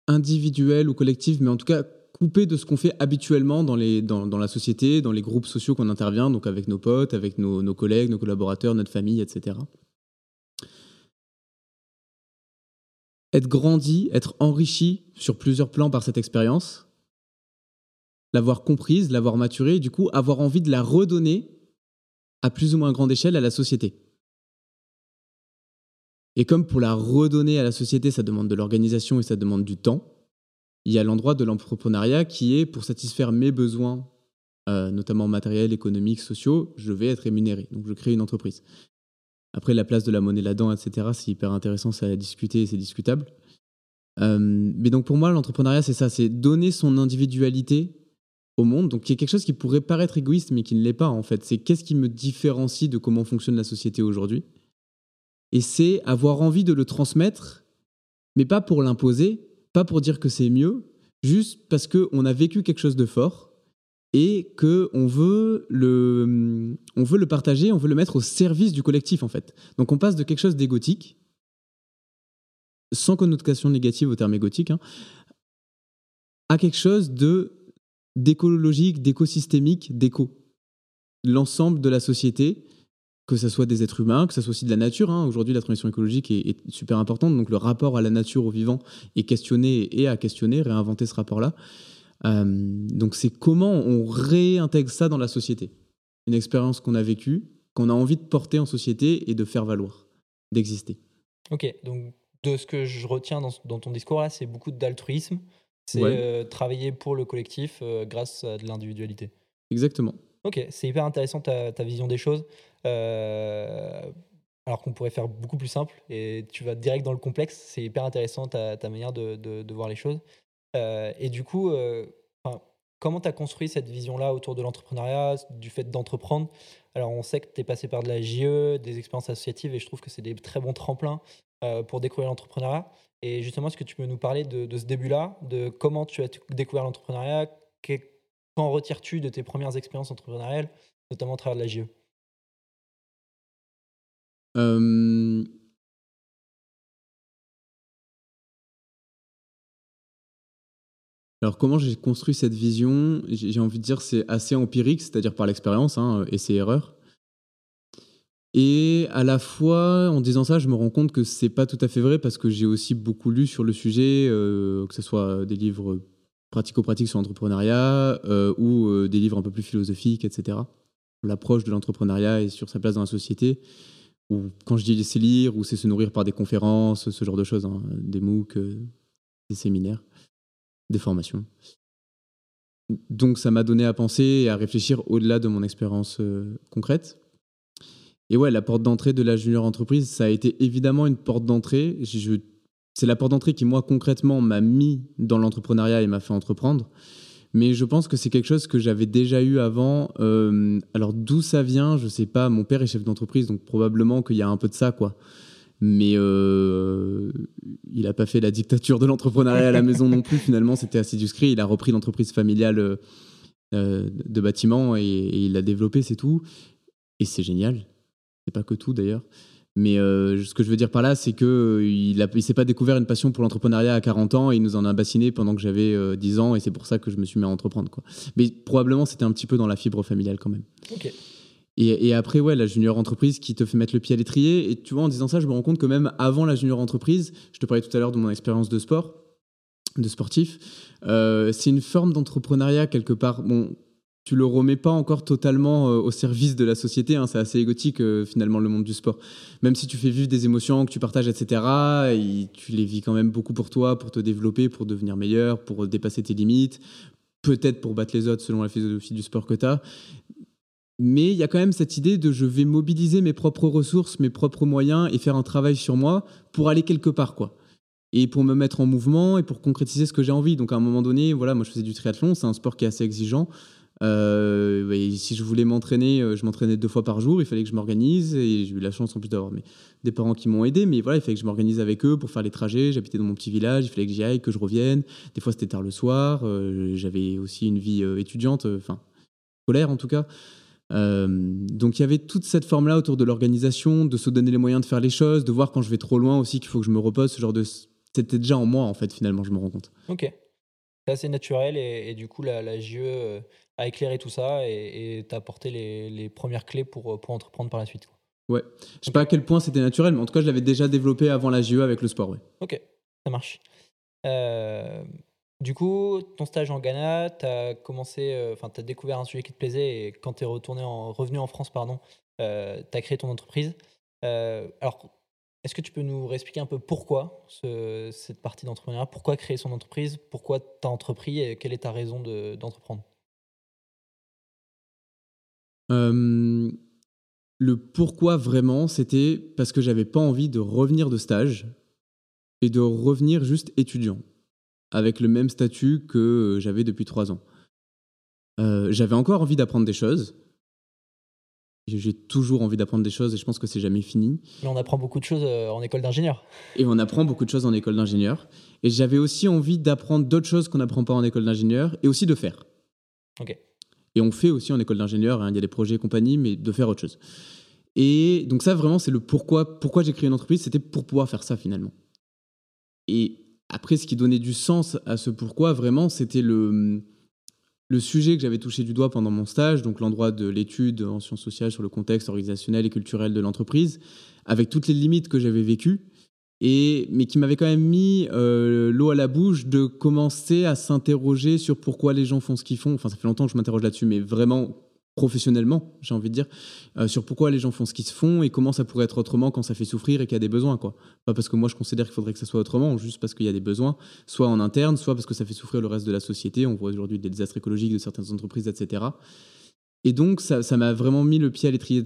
Speaker 1: individuelle ou collective, mais en tout cas coupé de ce qu'on fait habituellement dans, la société, dans les groupes sociaux qu'on intervient, donc avec nos potes, avec nos, nos, collègues, nos collaborateurs, notre famille, etc. Être grandi, être enrichi sur plusieurs plans par cette expérience, l'avoir comprise, l'avoir maturée, et du coup avoir envie de la redonner à plus ou moins grande échelle à la société. Et comme pour la redonner à la société, ça demande de l'organisation et ça demande du temps, il y a l'endroit de l'entrepreneuriat qui est pour satisfaire mes besoins, euh, notamment matériels, économiques, sociaux, je vais être rémunéré. Donc je crée une entreprise. Après, la place de la monnaie là-dedans, etc., c'est hyper intéressant, c'est à discuter, c'est discutable. Euh, mais donc pour moi, l'entrepreneuriat, c'est ça, c'est donner son individualité au monde, donc il y a quelque chose qui pourrait paraître égoïste, mais qui ne l'est pas en fait. C'est qu'est-ce qui me différencie de comment fonctionne la société aujourd'hui? Et c'est avoir envie de le transmettre, mais pas pour l'imposer, pas pour dire que c'est mieux, juste parce qu'on a vécu quelque chose de fort et le, on veut le partager, on veut le mettre au service du collectif en fait. Donc on passe de quelque chose d'égotique, sans connotation négative au terme égotique, hein, à quelque chose de d'écologique, d'écosystémique, d'éco. L'ensemble de la société que ce soit des êtres humains, que ce soit aussi de la nature. Hein. Aujourd'hui, la transition écologique est, super importante, donc le rapport à la nature, au vivant, est questionné et à questionner, réinventer ce rapport-là. Euh, donc c'est comment on réintègre ça dans la société. Une expérience qu'on a vécue, qu'on a envie de porter en société et de faire valoir, d'exister.
Speaker 2: Ok, donc de ce que je retiens dans, ton discours là, c'est beaucoup d'altruisme, c'est euh, travailler pour le collectif euh, grâce à de l'individualité.
Speaker 1: Exactement.
Speaker 2: Ok, c'est hyper intéressant ta, ta, vision des choses. Euh, alors qu'on pourrait faire beaucoup plus simple et tu vas direct dans le complexe. C'est hyper intéressant ta, ta manière de, voir les choses. Euh, et du coup, euh, comment tu as construit cette vision-là autour de l'entrepreneuriat, du fait d'entreprendre? Alors, on sait que tu es passé par de la JE, des expériences associatives, et je trouve que c'est des très bons tremplins pour découvrir l'entrepreneuriat. Et justement, est-ce que tu peux nous parler de, de ce début-là, de comment tu as découvert l'entrepreneuriat? Qu'en retires-tu de tes premières expériences entrepreneuriales, notamment à travers de la JE
Speaker 1: euh, Alors comment j'ai construit cette vision? J'ai envie de dire c'est assez empirique, c'est-à-dire par l'expérience, hein, essai erreur. Et à la fois, en disant ça, je me rends compte que c'est pas tout à fait vrai parce que j'ai aussi beaucoup lu sur le sujet, euh, que ce soit des livres pratico-pratiques sur l'entrepreneuriat euh, ou euh, des livres un peu plus philosophiques, etc. L'approche de l'entrepreneuriat et sur sa place dans la société. Ou quand je dis c'est lire ou c'est se nourrir par des conférences, ce genre de choses, hein, des MOOC, des séminaires, des formations. Donc ça m'a donné à penser et à réfléchir au-delà de mon expérience concrète. Et ouais, la porte d'entrée de la junior entreprise, ça a été évidemment une porte d'entrée. C'est la porte d'entrée qui, moi, concrètement, m'a mis dans l'entrepreneuriat et m'a fait entreprendre. Mais je pense que c'est quelque chose que j'avais déjà eu avant. Euh, alors d'où ça vient, je sais pas. Mon père est chef d'entreprise, donc probablement qu'il y a un peu de ça, quoi. Mais euh, il n'a pas fait la dictature de l'entrepreneuriat à la maison non plus. Finalement, c'était assez discret. Il a repris l'entreprise familiale euh, de bâtiment et, et il l'a développé, c'est tout. Et c'est génial. C'est pas que tout d'ailleurs. Mais euh, ce que je veux dire par là, c'est qu'il euh, ne s'est pas découvert une passion pour l'entrepreneuriat à 40 ans et il nous en a bassiné pendant que j'avais 10 euh, ans et c'est pour ça que je me suis mis à entreprendre. Quoi. Mais probablement, c'était un petit peu dans la fibre familiale quand même. Et, et, après, ouais, la junior entreprise qui te fait mettre le pied à l'étrier. Et tu vois, en disant ça, je me rends compte que même avant la junior entreprise, je te parlais tout à l'heure de mon expérience de sport, de sportif, c'est une forme d'entrepreneuriat quelque part. Bon, tu le remets pas encore totalement euh, au service de la société. Hein. c'est assez égotique euh, finalement le monde du sport. Même si tu fais vivre des émotions que tu partages, etc., tu les vis quand même beaucoup pour toi, pour te développer, pour devenir meilleur, pour dépasser tes limites, peut-être pour battre les autres selon la philosophie du sport que tu as. Mais il y a quand même cette idée de je vais mobiliser mes propres ressources, mes propres moyens et faire un travail sur moi pour aller quelque part, quoi et pour me mettre en mouvement et pour concrétiser ce que j'ai envie. Donc à un moment donné, voilà, moi je faisais du triathlon, c'est un sport qui est assez exigeant. Euh, si je voulais m'entraîner, euh, je m'entraînais deux fois par jour. Il fallait que je m'organise et j'ai eu la chance en plus d'avoir des parents qui m'ont aidé. Mais voilà, il fallait que je m'organise avec eux pour faire les trajets. J'habitais dans mon petit village, il fallait que j'y aille, que je revienne. Des fois, c'était tard le soir. Euh, j'avais aussi une vie étudiante, enfin scolaire en tout cas. donc il y avait toute cette forme-là autour de l'organisation, de se donner les moyens de faire les choses, de voir quand je vais trop loin aussi qu'il faut que je me repose. Ce genre de c'était déjà en moi en fait finalement, je me rends compte.
Speaker 2: Ok, c'est assez naturel et, du coup la, la GE à éclairer tout ça et t'apporter les, les, premières clés pour, pour entreprendre par la suite. Quoi.
Speaker 1: Ouais, je sais pas à quel point c'était naturel, mais en tout cas, je l'avais déjà développé avant la GE avec le sport. Ouais.
Speaker 2: Ok, ça marche. Euh, du coup, ton stage en Ghana, tu as commencé, euh, enfin, tu as découvert un sujet qui te plaisait et quand tu es retourné en, revenu en France, pardon, euh, tu as créé ton entreprise. alors, est-ce que tu peux nous réexpliquer un peu pourquoi cette partie d'entrepreneuriat? Pourquoi créer son entreprise? Pourquoi tu as entrepris et quelle est ta raison d'entreprendre?
Speaker 1: Euh, le pourquoi vraiment, c'était parce que j'avais pas envie de revenir de stage et de revenir juste étudiant, avec le même statut que j'avais depuis trois ans. Euh, j'avais encore envie d'apprendre des choses. J'ai toujours envie d'apprendre des choses et je pense que c'est jamais fini.
Speaker 2: Mais on apprend beaucoup de choses euh, en école d'ingénieur.
Speaker 1: Et on apprend beaucoup de choses en école d'ingénieur. Et j'avais aussi envie d'apprendre d'autres choses qu'on n'apprend pas en école d'ingénieur et aussi de faire.
Speaker 2: Ok.
Speaker 1: Et on fait aussi en école d'ingénieur, hein, il y a des projets et compagnie, mais de faire autre chose. Et donc ça, vraiment, c'est le pourquoi, pourquoi j'ai créé une entreprise, c'était pour pouvoir faire ça finalement. Et après, ce qui donnait du sens à ce pourquoi, vraiment, c'était le, le sujet que j'avais touché du doigt pendant mon stage, donc l'endroit de l'étude en sciences sociales sur le contexte organisationnel et culturel de l'entreprise, avec toutes les limites que j'avais vécues et, mais qui m'avait quand même mis euh, l'eau à la bouche de commencer à s'interroger sur pourquoi les gens font ce qu'ils font. Enfin, ça fait longtemps que je m'interroge là-dessus, mais vraiment professionnellement, j'ai envie de dire, euh, sur pourquoi les gens font ce qu'ils se font et comment ça pourrait être autrement quand ça fait souffrir et qu'il y a des besoins. Quoi. Pas parce que moi je considère qu'il faudrait que ça soit autrement, juste parce qu'il y a des besoins, soit en interne, soit parce que ça fait souffrir le reste de la société. On voit aujourd'hui des désastres écologiques de certaines entreprises, etc. Et donc ça m'a vraiment mis le pied à l'étrier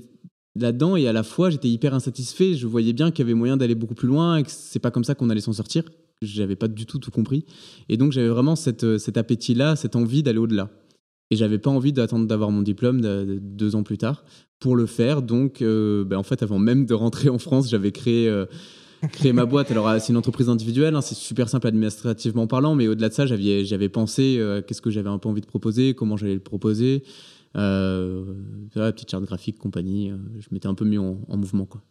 Speaker 1: là-dedans et à la fois j'étais hyper insatisfait. Je voyais bien qu'il y avait moyen d'aller beaucoup plus loin et que c'est pas comme ça qu'on allait s'en sortir. J'avais pas du tout tout compris. Et donc j'avais vraiment cette, cet appétit-là, cette envie d'aller au-delà. Et j'avais pas envie d'attendre d'avoir mon diplôme deux ans plus tard pour le faire. Donc euh, ben, en fait, avant même de rentrer en France, j'avais créé. Euh, ma boîte. Alors, c'est une entreprise individuelle, hein, c'est super simple administrativement parlant, mais au-delà de ça, j'avais, j'avais pensé euh, qu'est-ce que j'avais un peu envie de proposer, comment j'allais le proposer. Euh, la petite charte graphique, compagnie. Euh, je m'étais un peu mis en, mouvement. Quoi.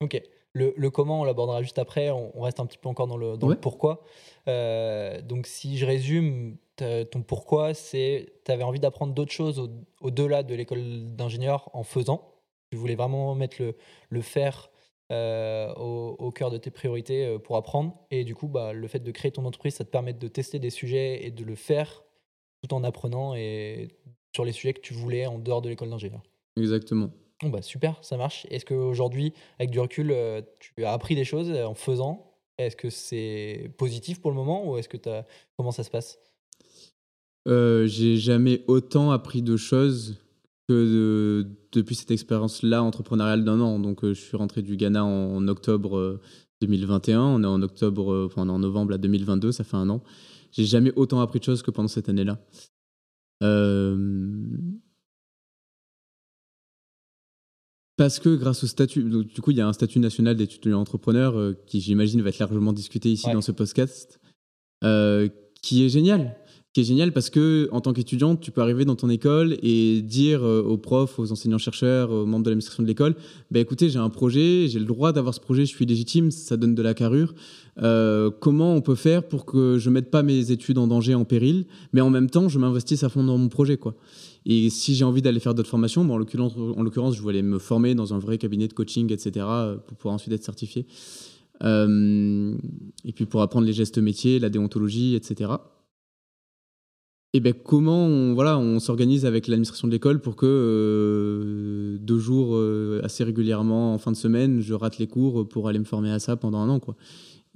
Speaker 2: Ok. Le, le comment, on l'abordera juste après. On, reste un petit peu encore dans le, dans le pourquoi. Euh, donc, si je résume, ton pourquoi, c'est tu avais envie d'apprendre d'autres choses au-delà de l'école d'ingénieur en faisant. Tu voulais vraiment mettre le, le faire euh, au, cœur de tes priorités pour apprendre. Et du coup, bah, le fait de créer ton entreprise, ça te permet de tester des sujets et de le faire tout en apprenant et sur les sujets que tu voulais en dehors de l'école d'ingénieur.
Speaker 1: Exactement.
Speaker 2: Bon, bah, super, ça marche. Est-ce qu'aujourd'hui, avec du recul, euh, tu as appris des choses en faisant? Est-ce que c'est positif pour le moment ou est-ce que as... comment ça se passe?
Speaker 1: J'ai jamais autant appris de choses que depuis cette expérience-là entrepreneuriale d'un an. Donc, euh, je suis rentré du Ghana en, octobre 2021. Euh, on est en octobre, euh, enfin, en novembre là, 2022, ça fait un an. J'ai jamais autant appris de choses que pendant cette année-là. Parce que grâce au statut, du coup, il y a un statut national d'étudiant entrepreneur qui, j'imagine, va être largement discuté ici dans ce podcast, qui est génial qui est génial parce que en tant qu'étudiante, tu peux arriver dans ton école et dire euh, aux profs, aux enseignants-chercheurs, aux membres de l'administration de l'école, bah, écoutez, j'ai un projet, j'ai le droit d'avoir ce projet, je suis légitime, ça donne de la carrure. Euh, comment on peut faire pour que je mette pas mes études en danger, en péril, mais en même temps, je m'investisse à fond dans mon projet, quoi. Et si j'ai envie d'aller faire d'autres formations, bon, en l'occurrence, je voulais me former dans un vrai cabinet de coaching, etc., pour pouvoir ensuite être certifié. Euh, et puis pour apprendre les gestes métiers, la déontologie, etc et ben comment on, voilà, on s'organise avec l'administration de l'école pour que euh, deux jours euh, assez régulièrement en fin de semaine, je rate les cours pour aller me former à ça pendant un an. Quoi.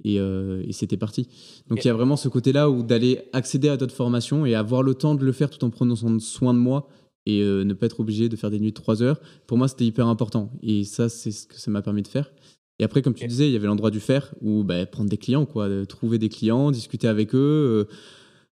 Speaker 1: Et, euh, et c'était parti. Donc il y a vraiment ce côté-là où d'aller accéder à d'autres formations et avoir le temps de le faire tout en prenant soin de moi et ne pas être obligé de faire des nuits de trois heures, pour moi c'était hyper important. Et ça, c'est ce que ça m'a permis de faire. Et après, comme tu disais, il y avait l'endroit du faire, où bah, prendre des clients, quoi, trouver des clients, discuter avec eux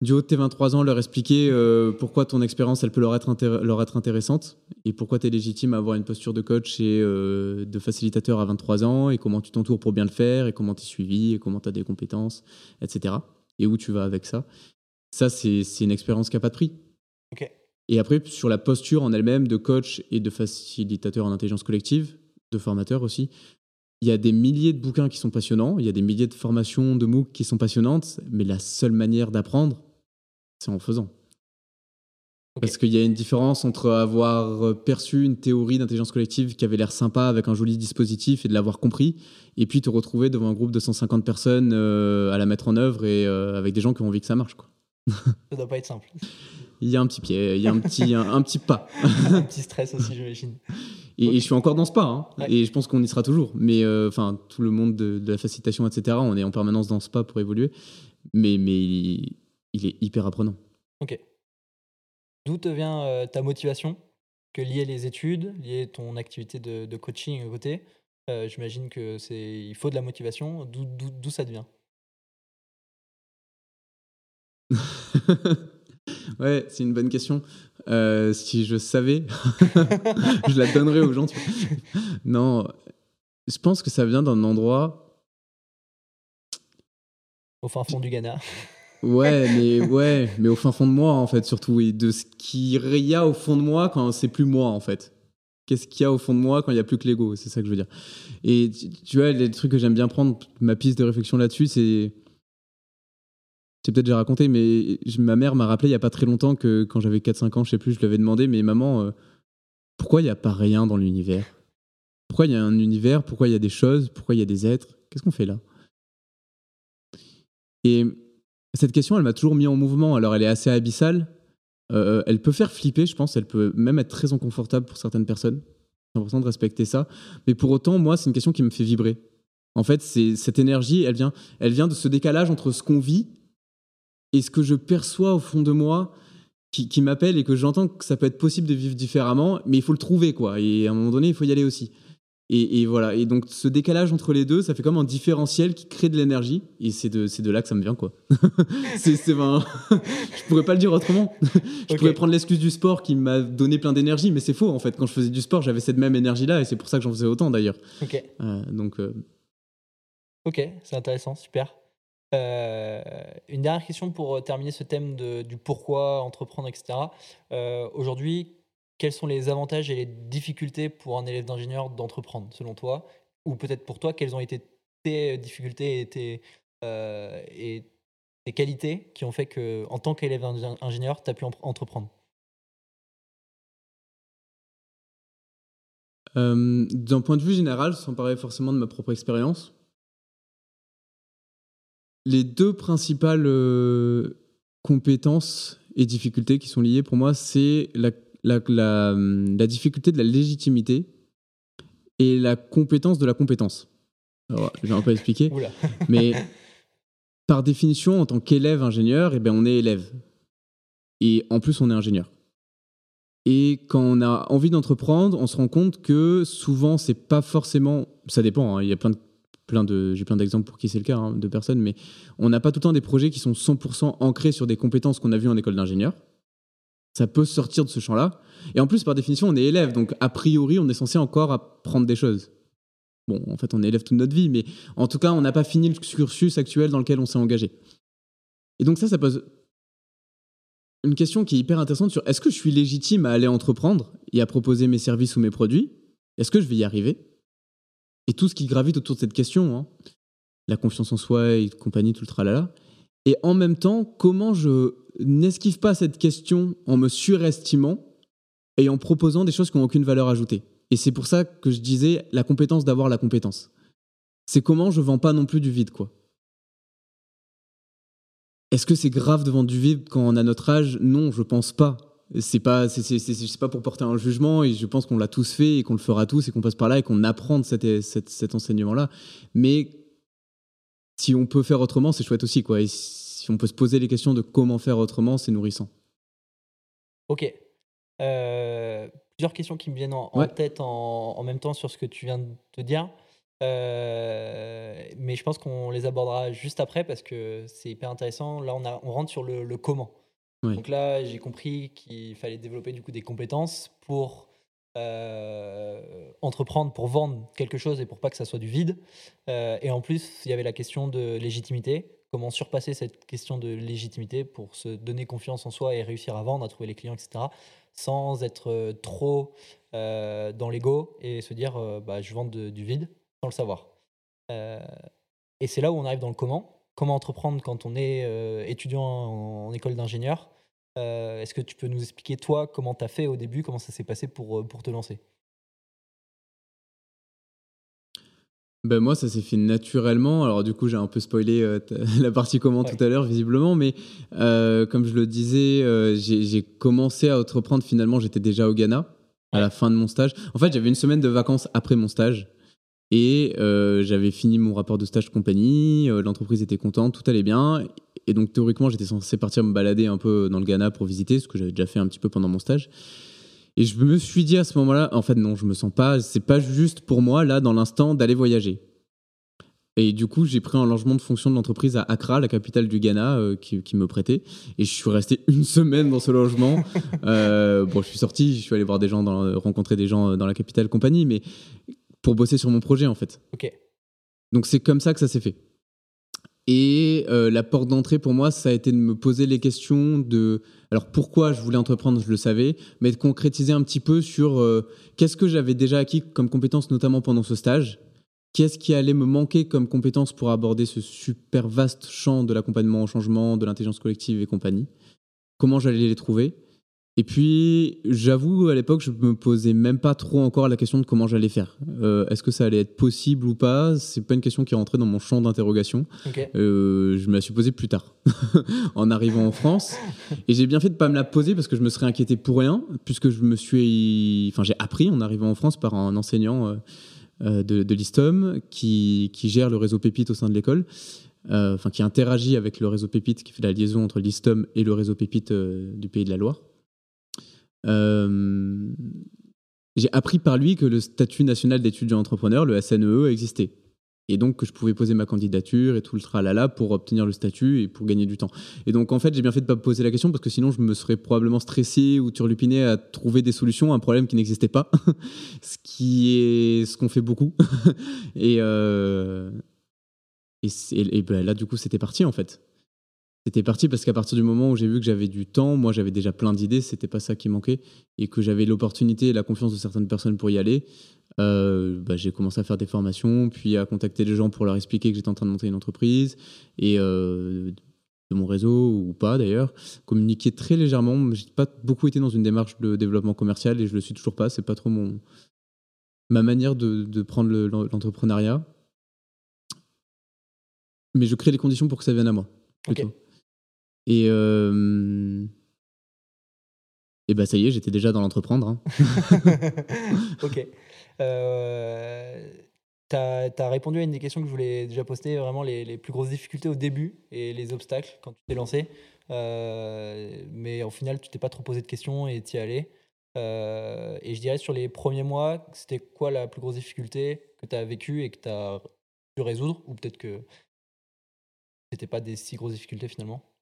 Speaker 1: du haut de tes 23 ans, leur expliquer euh, pourquoi ton expérience, elle peut leur être, leur être intéressante et pourquoi tu es légitime à avoir une posture de coach et euh, de facilitateur à 23 ans et comment tu t'entoures pour bien le faire et comment tu es suivi et comment tu as des compétences, etc. Et où tu vas avec ça. Ça, c'est une expérience qui n'a pas de prix. Et après, sur la posture en elle-même de coach et de facilitateur en intelligence collective, de formateur aussi, il y a des milliers de bouquins qui sont passionnants, il y a des milliers de formations de MOOC qui sont passionnantes, mais la seule manière d'apprendre, c'est en faisant. Parce qu'il y a une différence entre avoir perçu une théorie d'intelligence collective qui avait l'air sympa avec un joli dispositif et de l'avoir compris, et puis te retrouver devant un groupe de 150 personnes euh, à la mettre en œuvre et euh, avec des gens qui ont envie que ça marche. Quoi.
Speaker 2: ça doit pas être simple.
Speaker 1: Il y a un petit pied, il y a un petit, un, petit pas.
Speaker 2: un petit stress aussi, j'imagine.
Speaker 1: Et, je suis encore dans ce pas, hein, et je pense qu'on y sera toujours. Mais euh, enfin, tout le monde de, de, la facilitation, etc., on est en permanence dans ce pas pour évoluer. Mais, mais il est hyper apprenant.
Speaker 2: Ok. D'où te vient euh, ta motivation? Que lier les études, lier ton activité de, coaching à côté euh, J'imagine que c'est il faut de la motivation. D'où ça devient
Speaker 1: Ouais, c'est une bonne question. Euh, si je savais, je la donnerais aux gens. Non, je pense que ça vient d'un endroit.
Speaker 2: Au fin fond du Ghana.
Speaker 1: Ouais, mais ouais, mais au fin fond de moi en fait surtout et de ce qu'il y a au fond de moi quand c'est plus moi en fait. Qu'est-ce qu'il y a au fond de moi quand il y a plus que l'ego, c'est ça que je veux dire. Et tu, vois, les trucs que j'aime bien prendre, ma piste de réflexion là-dessus, c'est c'est peut-être déjà raconté, mais ma mère m'a rappelé il y a pas très longtemps que quand j'avais 4-5 ans, je sais plus, je lui avais demandé, mais maman, euh, pourquoi il n'y a pas rien dans l'univers? Pourquoi il y a un univers? Pourquoi il y a des choses? Pourquoi il y a des êtres? Qu'est-ce qu'on fait là? Et cette question, elle m'a toujours mis en mouvement. Alors, elle est assez abyssale. Euh, elle peut faire flipper, je pense. Elle peut même être très inconfortable pour certaines personnes. C'est important de respecter ça. Mais pour autant, moi, c'est une question qui me fait vibrer. En fait, c'est cette énergie, elle vient, elle vient de ce décalage entre ce qu'on vit et ce que je perçois au fond de moi qui, qui m'appelle et que j'entends que ça peut être possible de vivre différemment, mais il faut le trouver, quoi. Et à un moment donné, il faut y aller aussi. Et, voilà. Et donc, ce décalage entre les deux, ça fait comme un différentiel qui crée de l'énergie. Et c'est de, de là que ça me vient, quoi. c'est, ben, je pourrais pas le dire autrement. je pourrais prendre l'excuse du sport qui m'a donné plein d'énergie, mais c'est faux, en fait. Quand je faisais du sport, j'avais cette même énergie-là, et c'est pour ça que j'en faisais autant, d'ailleurs.
Speaker 2: Ok.
Speaker 1: Euh, donc. Euh,
Speaker 2: ok, c'est intéressant, super. Euh, une dernière question pour terminer ce thème de, du pourquoi entreprendre, etc. Aujourd'hui, quels sont les avantages et les difficultés pour un élève d'ingénieur d'entreprendre, selon toi? Ou peut-être pour toi, quelles ont été tes difficultés et, tes, euh, et des qualités qui ont fait que, en tant qu'élève ingénieur, tu as pu entreprendre?
Speaker 1: Euh, D'un point de vue général, sans parler forcément de ma propre expérience, les deux principales euh, compétences et difficultés qui sont liées pour moi, c'est la, la, la, difficulté de la légitimité et la compétence de la compétence. Je vais un peu expliquer. mais par définition, en tant qu'élève ingénieur, eh ben, on est élève. Et en plus, on est ingénieur. Et quand on a envie d'entreprendre, on se rend compte que souvent, c'est pas forcément. Ça dépend, hein, il y a plein de plein de, j'ai plein d'exemples pour qui c'est le cas, hein, de personnes, mais on n'a pas tout le temps des projets qui sont 100% ancrés sur des compétences qu'on a vues en école d'ingénieur. Ça peut sortir de ce champ-là. Et en plus, par définition, on est élève, donc a priori, on est censé encore apprendre des choses. Bon, en fait, on est élève toute notre vie, mais en tout cas, on n'a pas fini le cursus actuel dans lequel on s'est engagé. Et donc ça, ça pose une question qui est hyper intéressante sur est-ce que je suis légitime à aller entreprendre et à proposer mes services ou mes produits? Est-ce que je vais y arriver? Et tout ce qui gravite autour de cette question, hein. la confiance en soi et compagnie, tout le tralala. Et en même temps, comment je n'esquive pas cette question en me surestimant et en proposant des choses qui n'ont aucune valeur ajoutée. Et c'est pour ça que je disais la compétence d'avoir la compétence. C'est comment je vends pas non plus du vide, quoi. Est-ce que c'est grave de vendre du vide quand on a notre âge? Non, je pense pas c'est pas c'est pas pour porter un jugement et je pense qu'on l'a tous fait et qu'on le fera tous et qu'on passe par là et qu'on apprend de cet, cet, enseignement là mais si on peut faire autrement c'est chouette aussi quoi. Et si on peut se poser les questions de comment faire autrement c'est nourrissant.
Speaker 2: Ok. Euh, plusieurs questions qui me viennent en, tête en, en, même temps sur ce que tu viens de te dire. Euh, mais je pense qu'on les abordera juste après parce que c'est hyper intéressant. Là on, a, on rentre sur le comment. Donc là, j'ai compris qu'il fallait développer du coup des compétences pour euh, entreprendre, pour vendre quelque chose et pour pas que ça soit du vide. Euh, et en plus, il y avait la question de légitimité. Comment surpasser cette question de légitimité pour se donner confiance en soi et réussir à vendre, à trouver les clients, etc. Sans être euh, trop dans l'ego et se dire bah, je vends du vide sans le savoir. et c'est là où on arrive dans le comment comment entreprendre quand on est étudiant en, école d'ingénieur euh, est-ce que tu peux nous expliquer, toi, comment tu as fait au début, comment ça s'est passé pour, euh, pour te lancer?
Speaker 1: Ben moi, ça s'est fait naturellement. Alors du coup, j'ai un peu spoilé euh, la partie comment tout à l'heure, visiblement, mais comme je le disais, j'ai commencé à entreprendre. Finalement, j'étais déjà au Ghana à la fin de mon stage. En fait, j'avais une semaine de vacances après mon stage. Et j'avais fini mon rapport de stage compagnie, l'entreprise était contente, tout allait bien et donc théoriquement, j'étais censé partir me balader un peu dans le Ghana pour visiter, ce que j'avais déjà fait un petit peu pendant mon stage. Et je me suis dit à ce moment-là, en fait non, je me sens pas, c'est pas juste pour moi là dans l'instant d'aller voyager. Et du coup, j'ai pris un logement de fonction de l'entreprise à Accra, la capitale du Ghana, euh, qui, me prêtait. Et je suis resté une semaine dans ce logement. Euh, bon, je suis sorti, je suis allé voir des gens, rencontrer des gens dans la capitale compagnie, mais pour bosser sur mon projet en fait.
Speaker 2: Ok.
Speaker 1: Donc c'est comme ça que ça s'est fait. Et euh, la porte d'entrée pour moi, ça a été de me poser les questions de, alors pourquoi je voulais entreprendre, je le savais, mais de concrétiser un petit peu sur euh, qu'est-ce que j'avais déjà acquis comme compétences, notamment pendant ce stage, qu'est-ce qui allait me manquer comme compétences pour aborder ce super vaste champ de l'accompagnement au changement, de l'intelligence collective et compagnie, comment j'allais les trouver, et puis, j'avoue, à l'époque, je me posais même pas trop encore la question de comment j'allais faire. Euh, est-ce que ça allait être possible ou pas? C'est pas une question qui est rentrée dans mon champ d'interrogation. Euh, je me la suis posée plus tard, en arrivant en France. Et j'ai bien fait de pas me la poser parce que je me serais inquiété pour rien, puisque je me suis, enfin, j'ai appris en arrivant en France par un enseignant euh, de, de l'ISTOM qui, qui, gère le réseau Pépite au sein de l'école. Enfin, qui interagit avec le réseau Pépite, qui fait la liaison entre l'ISTOM et le réseau Pépite du Pays de la Loire. Euh, j'ai appris par lui que le statut national d'étudiant entrepreneur, le SNEE, existait. Et donc que je pouvais poser ma candidature et tout le tralala pour obtenir le statut et pour gagner du temps. Et donc en fait, j'ai bien fait de pas me poser la question parce que sinon je me serais probablement stressé ou turlupiné à trouver des solutions à un problème qui n'existait pas. ce qui est ce qu'on fait beaucoup. et, euh, et, ben là, du coup, c'était parti en fait c'était parti parce qu'à partir du moment où j'ai vu que j'avais du temps, moi j'avais déjà plein d'idées, c'était pas ça qui manquait, et que j'avais l'opportunité et la confiance de certaines personnes pour y aller, euh, bah, j'ai commencé à faire des formations, puis à contacter les gens pour leur expliquer que j'étais en train de monter une entreprise, et euh, de mon réseau ou pas d'ailleurs, communiquer très légèrement. J'ai pas beaucoup été dans une démarche de développement commercial et je le suis toujours pas. C'est pas trop mon ma manière de, de prendre l'entrepreneuriat. Mais je crée les conditions pour que ça vienne à moi. Plutôt. Et euh, et bah ça y est, j'étais déjà dans l'entreprendre. Hein.
Speaker 2: ok. Euh, tu as, répondu à une des questions que je voulais déjà poster, vraiment les, les plus grosses difficultés au début et les obstacles quand tu t'es lancé. Euh, mais au final, tu t'es pas trop posé de questions et t'y allais. Euh, et je dirais sur les premiers mois, c'était quoi la plus grosse difficulté que tu as vécue et que tu as pu résoudre Ou peut-être que c'était pas des si grosses difficultés finalement?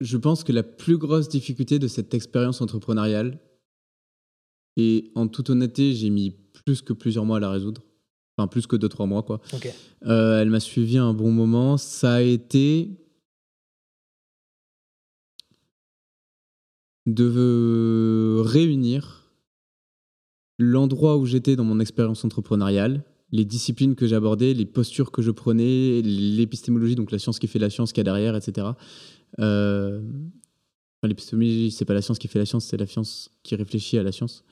Speaker 1: Je pense que la plus grosse difficulté de cette expérience entrepreneuriale, et en toute honnêteté, j'ai mis plus que plusieurs mois à la résoudre, enfin plus que 2-3 mois quoi. Euh, elle m'a suivi un bon moment, ça a été de réunir l'endroit où j'étais dans mon expérience entrepreneuriale, les disciplines que j'abordais, les postures que je prenais, l'épistémologie, donc la science qui fait la science qu'il y a derrière, etc. Euh, l'épistémologie, c'est pas la science qui fait la science, c'est la science qui réfléchit à la science,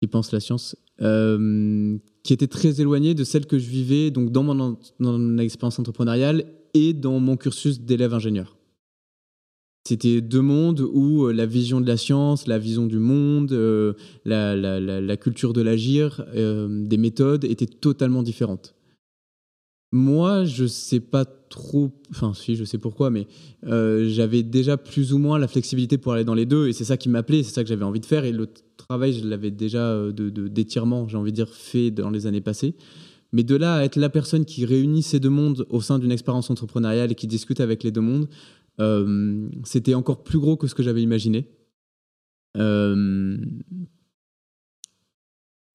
Speaker 1: qui pense la science, euh, qui était très éloignée de celle que je vivais donc dans mon, dans mon expérience entrepreneuriale et dans mon cursus d'élève ingénieur. C'était deux mondes où euh, la vision de la science, la vision du monde, euh, la, culture de l'agir, des méthodes étaient totalement différentes. Moi, je sais pas trop, enfin si, je sais pourquoi, mais euh, j'avais déjà plus ou moins la flexibilité pour aller dans les deux, et c'est ça qui m'appelait, c'est ça que j'avais envie de faire, et le travail, je l'avais déjà euh, de d'étirement, j'ai envie de dire, fait dans les années passées. Mais de là à être la personne qui réunit ces deux mondes au sein d'une expérience entrepreneuriale et qui discute avec les deux mondes, euh, c'était encore plus gros que ce que j'avais imaginé. Euh,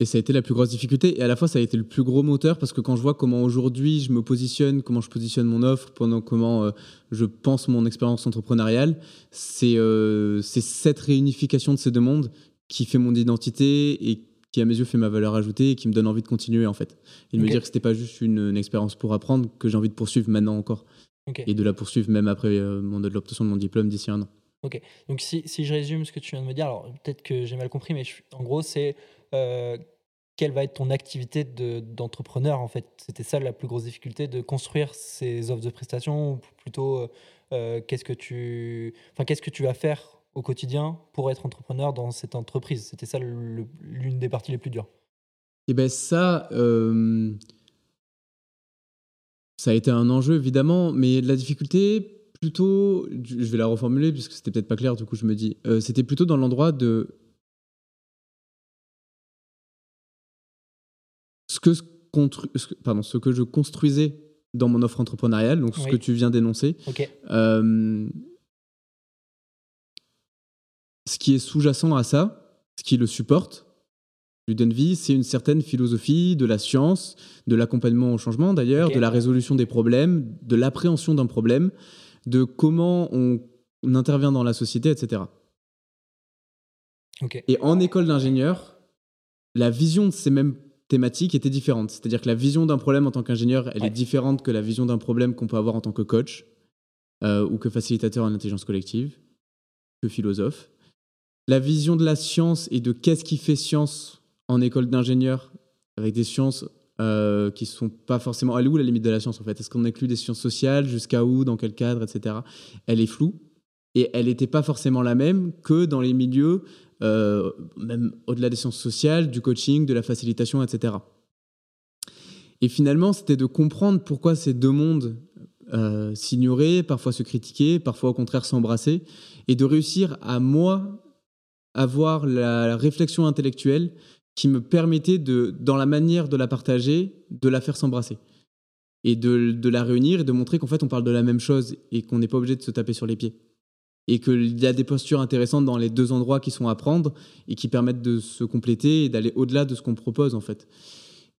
Speaker 1: et ça a été la plus grosse difficulté. Et à la fois, ça a été le plus gros moteur parce que quand je vois comment aujourd'hui je me positionne, comment je positionne mon offre, pendant comment euh, je pense mon expérience entrepreneuriale, c'est euh, cette réunification de ces deux mondes qui fait mon identité et qui, à mes yeux, fait ma valeur ajoutée et qui me donne envie de continuer, en fait. Et de me dire que c'était pas juste une, expérience pour apprendre, que j'ai envie de poursuivre maintenant encore. Et de la poursuivre même après euh, l'obtention de mon diplôme d'ici un an.
Speaker 2: Ok, donc si, si, je résume ce que tu viens de me dire, alors peut-être que j'ai mal compris, mais en gros, c'est euh, quelle va être ton activité d'entrepreneur en fait? C'était ça la plus grosse difficulté de construire ces offres de prestations ou plutôt euh, qu'est-ce que tu enfin qu'est-ce que tu vas faire au quotidien pour être entrepreneur dans cette entreprise? C'était ça l'une des parties les plus dures.
Speaker 1: Et eh ben ça ça a été un enjeu évidemment, mais la difficulté plutôt, je vais la reformuler puisque c'était peut-être pas clair, du coup je me dis, c'était plutôt dans l'endroit de ce que, pardon, ce que je construisais dans mon offre entrepreneuriale, donc ce que tu viens d'énoncer. Euh, ce qui est sous-jacent à ça, ce qui le supporte, lui donne vie, c'est une certaine philosophie de la science, de l'accompagnement au changement d'ailleurs, de la résolution des problèmes, de l'appréhension d'un problème, de comment on, intervient dans la société, etc. Et en école d'ingénieur, la vision de ces mêmes thématique était différente. C'est-à-dire que la vision d'un problème en tant qu'ingénieur, elle est différente que la vision d'un problème qu'on peut avoir en tant que coach euh, ou que facilitateur en intelligence collective, que philosophe. La vision de la science et de qu'est-ce qui fait science en école d'ingénieur, avec des sciences euh, qui sont pas forcément. Elle est où la limite de la science en fait? Est-ce qu'on inclut des sciences sociales? Jusqu'à où? Dans quel cadre? Etc. Elle est floue. Et elle n'était pas forcément la même que dans les milieux euh, même au-delà des sciences sociales, du coaching, de la facilitation, etc. Et finalement, c'était de comprendre pourquoi ces deux mondes euh, s'ignoraient, parfois se critiquaient, parfois au contraire s'embrassaient, et de réussir à moi avoir la, réflexion intellectuelle qui me permettait de, dans la manière de la partager, de la faire s'embrasser et de, de, la réunir et de montrer qu'en fait on parle de la même chose et qu'on n'est pas obligé de se taper sur les pieds et qu'il y a des postures intéressantes dans les deux endroits qui sont à prendre et qui permettent de se compléter et d'aller au-delà de ce qu'on propose en fait.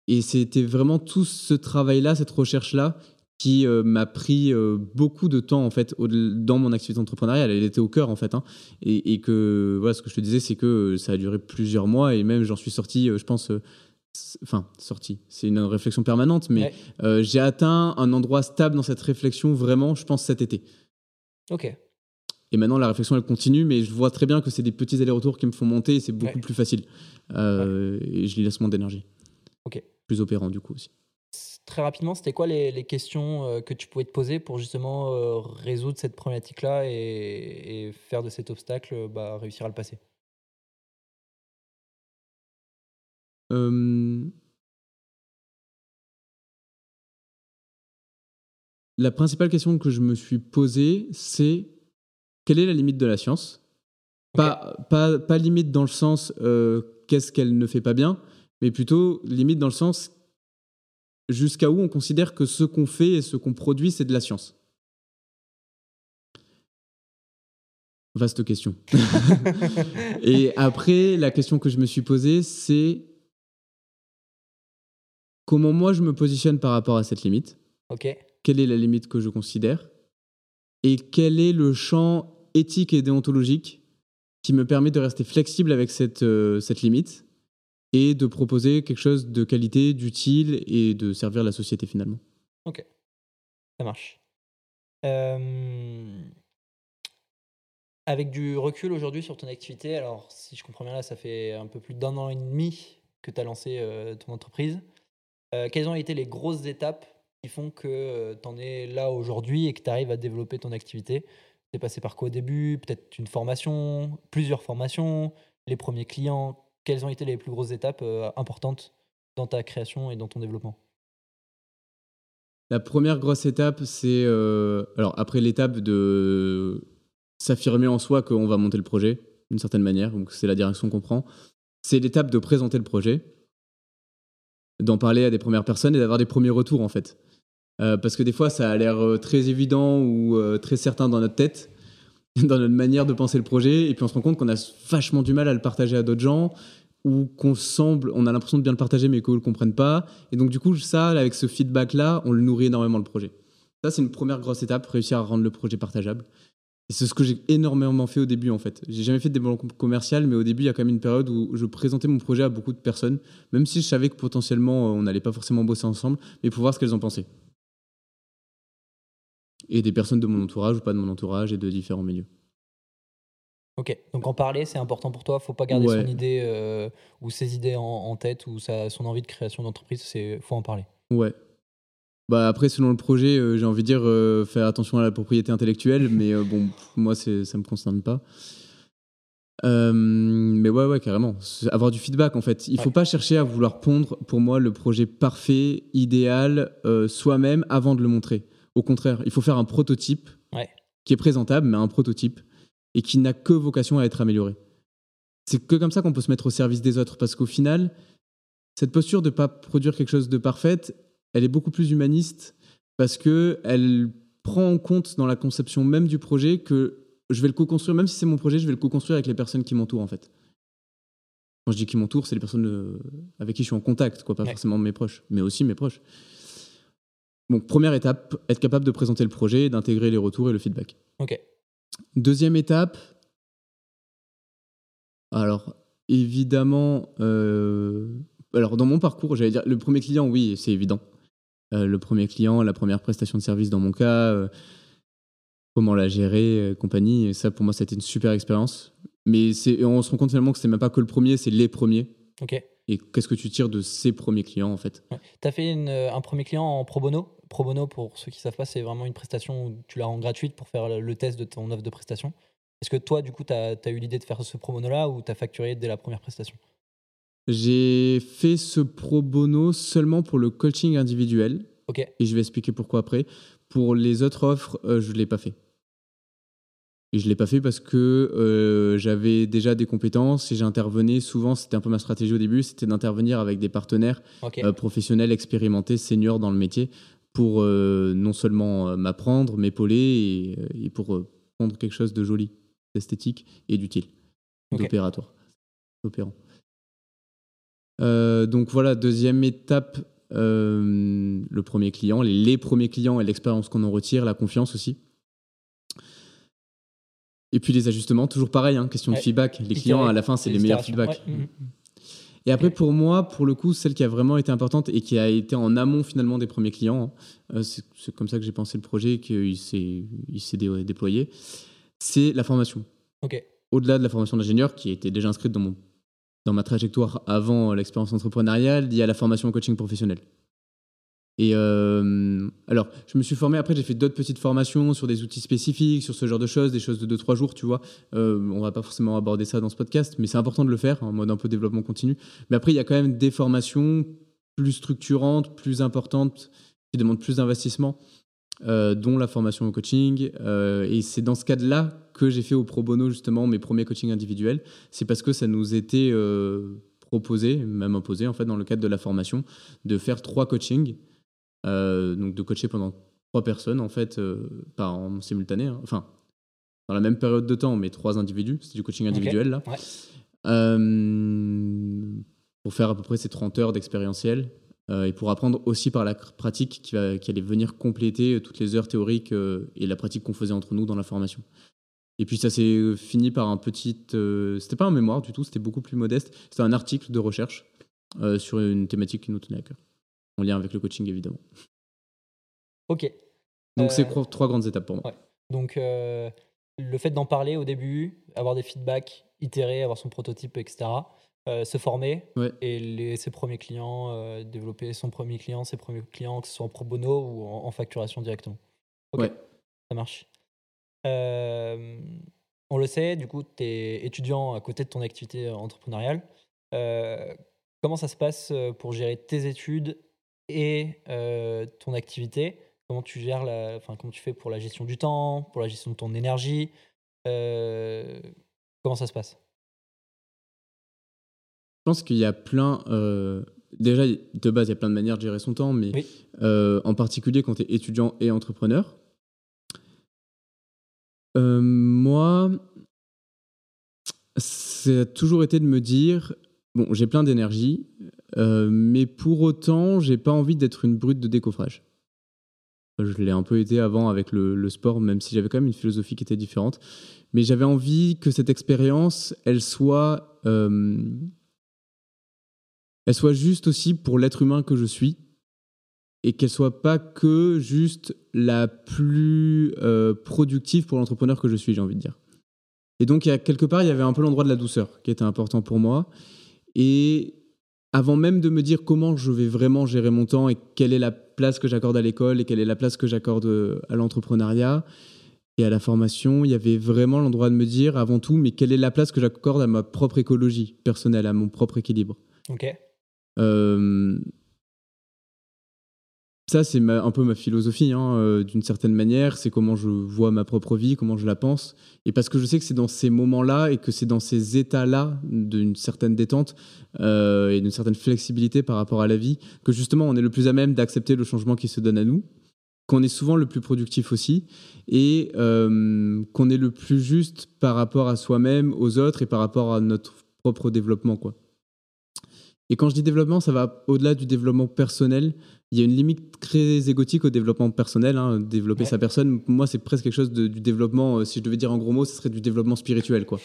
Speaker 1: Et c'était vraiment tout ce travail-là, cette recherche-là, qui euh, m'a pris euh, beaucoup de temps en fait dans mon activité entrepreneuriale. Elle était au cœur en fait, hein. et, que voilà, ce que je te disais, c'est que ça a duré plusieurs mois et même j'en suis sorti, euh, je pense enfin sorti, c'est une réflexion permanente, mais
Speaker 2: Ouais.
Speaker 1: euh, j'ai atteint un endroit stable dans cette réflexion vraiment, je pense cet été.
Speaker 2: Ok.
Speaker 1: Et maintenant la réflexion elle continue, mais je vois très bien que c'est des petits allers-retours qui me font monter et c'est beaucoup
Speaker 2: Ouais.
Speaker 1: plus facile. Euh, Et je y laisse moins d'énergie.
Speaker 2: Ok.
Speaker 1: Plus opérant du coup aussi.
Speaker 2: Très rapidement, c'était quoi les, les questions euh, que tu pouvais te poser pour justement euh, résoudre cette problématique-là et, et faire de cet obstacle, euh, bah, réussir à le passer?
Speaker 1: Euh, La principale question que je me suis posée, c'est quelle est la limite de la science? Pas, pas, pas limite dans le sens euh, qu'est-ce qu'elle ne fait pas bien, mais plutôt limite dans le sens jusqu'à où on considère que ce qu'on fait et ce qu'on produit, c'est de la science. Vaste question. et après, la question que je me suis posée, c'est comment moi je me positionne par rapport à cette limite?
Speaker 2: Ok.
Speaker 1: Quelle est la limite que je considère? Et quel est le champ éthique et déontologique qui me permet de rester flexible avec cette, euh, cette limite? Et de proposer quelque chose de qualité, d'utile et de servir la société finalement.
Speaker 2: Ça marche. Euh, Avec du recul aujourd'hui sur ton activité, alors si je comprends bien là, ça fait un peu plus d'un an et demi que tu as lancé euh, ton entreprise. Euh, quelles ont été les grosses étapes qui font que tu en es là aujourd'hui et que tu arrives à développer ton activité? Tu es passé par quoi au début? Peut-être une formation, plusieurs formations, les premiers clients Quelles ont été les plus grosses étapes euh, importantes dans ta création et dans ton développement?
Speaker 1: La première grosse étape, c'est euh, alors après l'étape de s'affirmer en soi qu'on va monter le projet d'une certaine manière, donc c'est la direction qu'on prend. C'est l'étape de présenter le projet, d'en parler à des premières personnes et d'avoir des premiers retours en fait. Euh, parce que des fois, ça a l'air très évident ou très certain dans notre tête, dans notre manière de penser le projet, et puis on se rend compte qu'on a vachement du mal à le partager à d'autres gens ou qu'on semble, on a l'impression de bien le partager mais qu'eux ne le comprennent pas. Et donc, du coup, ça, avec ce feedback-là, on le nourrit énormément le projet. Ça, c'est une première grosse étape, réussir à rendre le projet partageable. Et c'est ce que j'ai énormément fait au début, en fait. J'ai jamais fait de développement commercial, mais au début, il y a quand même une période où je présentais mon projet à beaucoup de personnes, même si je savais que potentiellement, on n'allait pas forcément bosser ensemble, mais pour voir ce qu'elles en pensaient. Et des personnes de mon entourage ou pas de mon entourage et de différents milieux.
Speaker 2: Ok, donc en parler, c'est important pour toi. Faut pas garder
Speaker 1: Ouais.
Speaker 2: son idée euh, ou ses idées en, en tête ou sa, son envie de création d'entreprise. C'est faut en parler.
Speaker 1: Ouais. Bah après, selon le projet, euh, j'ai envie de dire euh, faire attention à la propriété intellectuelle, mais bon, moi, c'est- ça me concerne pas. Mais ouais, ouais, carrément. Avoir du feedback, en fait. Il faut
Speaker 2: Ouais.
Speaker 1: pas chercher à vouloir pondre, pour moi, le projet parfait, idéal, soi-même, avant de le montrer. Au contraire, il faut faire un prototype
Speaker 2: Ouais.
Speaker 1: qui est présentable, mais un prototype, et qui n'a que vocation à être amélioré. C'est que comme ça qu'on peut se mettre au service des autres, parce qu'au final, cette posture de ne pas produire quelque chose de parfait, elle est beaucoup plus humaniste parce que elle prend en compte dans la conception même du projet que je vais le co-construire, même si c'est mon projet, je vais le co-construire avec les personnes qui m'entourent en fait. Quand je dis qui m'entourent, c'est les personnes euh, avec qui je suis en contact, quoi, pas
Speaker 2: Ouais.
Speaker 1: forcément mes proches, mais aussi mes proches. Donc première étape, être capable de présenter le projet, et d'intégrer les retours et le feedback.
Speaker 2: Ok.
Speaker 1: Deuxième étape, alors évidemment, euh, alors dans mon parcours, j'allais dire le premier client, oui, c'est évident. Euh, le premier client, la première prestation de service dans mon cas, euh, comment la gérer, compagnie, et ça pour moi, c'était une super expérience. Mais on se rend compte finalement que c'est même pas que le premier, c'est les premiers.
Speaker 2: Ok.
Speaker 1: Et qu'est-ce que tu tires de ces premiers clients en fait?
Speaker 2: Tu as fait une, un premier client en pro bono? Pro bono, pour ceux qui savent pas, c'est vraiment une prestation où tu la rends gratuite pour faire le, test de ton offre de prestation. Est-ce que toi, du coup, tu as, eu l'idée de faire ce pro bono-là ou tu as facturé dès la première prestation?
Speaker 1: J'ai fait ce pro bono seulement pour le coaching individuel.
Speaker 2: Ok.
Speaker 1: Et je vais expliquer pourquoi après. Pour les autres offres, euh, je ne l'ai pas fait. Et je ne l'ai pas fait parce que euh, j'avais déjà des compétences et j'intervenais souvent, c'était un peu ma stratégie au début, c'était d'intervenir avec des partenaires euh, professionnels, expérimentés, seniors dans le métier pour euh, non seulement euh, m'apprendre, m'épauler et, euh, et pour prendre quelque chose de joli, d'esthétique et d'utile, d'opératoire, d'opérant. Euh, donc voilà, deuxième étape, euh, le premier client, les, les premiers clients et l'expérience qu'on en retire, la confiance aussi. Et puis les ajustements, toujours pareil, hein, question
Speaker 2: Ouais.
Speaker 1: de feedback. Les clients, à la fin, c'est les meilleurs feedbacks.
Speaker 2: Ouais, mhm.
Speaker 1: Et après, pour moi, pour le coup, celle qui a vraiment été importante et qui a été en amont finalement des premiers clients, hein, euh, c'est comme ça que j'ai pensé le projet et qu'il s'est déployé, c'est la formation.
Speaker 2: Ok.
Speaker 1: Au-delà de la formation d'ingénieur, qui était déjà inscrite dans, mon, dans ma trajectoire avant l'expérience entrepreneuriale, il y a la formation en coaching professionnel. Et euh, alors, je me suis formé, après j'ai fait d'autres petites formations sur des outils spécifiques, sur ce genre de choses, des choses de 2-3 jours, tu vois. Euh, on va pas forcément aborder ça dans ce podcast, mais c'est important de le faire en mode un peu développement continu. Mais après, il y a quand même des formations plus structurantes, plus importantes, qui demandent plus d'investissement, euh, dont la formation au coaching. Euh, et c'est dans ce cadre-là que j'ai fait au pro bono justement mes premiers coachings individuels. C'est parce que ça nous était proposé, même imposé en fait dans le cadre de la formation, de faire trois coachings donc de coacher pendant trois personnes en fait, euh, pas en simultané, hein. enfin dans la même période de temps, mais trois individus, c'est du coaching individuel là. Euh, pour faire à peu près ces 30 heures d'expérientiel et pour apprendre aussi par la pratique qui, va, qui allait venir compléter toutes les heures théoriques et la pratique qu'on faisait entre nous dans la formation. Et puis ça s'est fini par un petit. c'était pas un mémoire du tout, c'était beaucoup plus modeste. C'était un article de recherche sur une thématique qui nous tenait à cœur en lien avec le coaching évidemment.
Speaker 2: Ok.
Speaker 1: Donc c'est euh, trois grandes étapes pour moi.
Speaker 2: Donc euh, le fait d'en parler au début, avoir des feedbacks, itérer, avoir son prototype, etc. Euh, se former et les, ses premiers clients, développer son premier client, ses premiers clients, que ce soit en pro bono ou en, facturation directement. Ok, ça marche. on le sait, du coup, tu es étudiant à côté de ton activité entrepreneuriale. comment ça se passe pour gérer tes études et euh, ton activité, comment tu gères la, enfin, comment tu fais pour la gestion du temps, pour la gestion de ton énergie, euh, comment ça se passe?
Speaker 1: Je pense qu'il y a plein. Euh, déjà, de base, il y a plein de manières de gérer son temps, mais en particulier quand tu es étudiant et entrepreneur. moi, ça a toujours été de me dire bon, j'ai plein d'énergie, euh, mais pour autant, j'ai pas envie d'être une brute de décoffrage. Je l'ai un peu été avant avec le, sport, même si j'avais quand même une philosophie qui était différente. Mais j'avais envie que cette expérience, elle soit, euh, elle soit juste aussi pour l'être humain que je suis, et qu'elle soit pas que juste la plus euh, productive pour l'entrepreneur que je suis, j'ai envie de dire. Et donc, quelque part, il y avait un peu l'endroit de la douceur qui était important pour moi. Et avant même de me dire comment je vais vraiment gérer mon temps et quelle est la place que j'accorde à l'école et quelle est la place que j'accorde euh, à l'entrepreneuriat et à la formation, il y avait vraiment l'endroit de me dire avant tout, mais quelle est la place que j'accorde à ma propre écologie personnelle, à mon propre équilibre.
Speaker 2: Ok.
Speaker 1: Euh, ça, c'est un peu ma philosophie, hein, euh, d'une certaine manière. C'est comment je vois ma propre vie, comment je la pense. Et parce que je sais que c'est dans ces moments-là et que c'est dans ces états-là d'une certaine détente euh, et d'une certaine flexibilité par rapport à la vie que justement on est le plus à même d'accepter le changement qui se donne à nous, qu'on est souvent le plus productif aussi et euh, qu'on est le plus juste par rapport à soi-même, aux autres et par rapport à notre propre développement, quoi. Et quand je dis développement, ça va au-delà du développement personnel. Il y a une limite très égotique au développement personnel. Hein, développer sa personne, moi, c'est presque quelque chose de, du développement. Euh, si je devais dire en gros mots, ce serait du développement spirituel, quoi.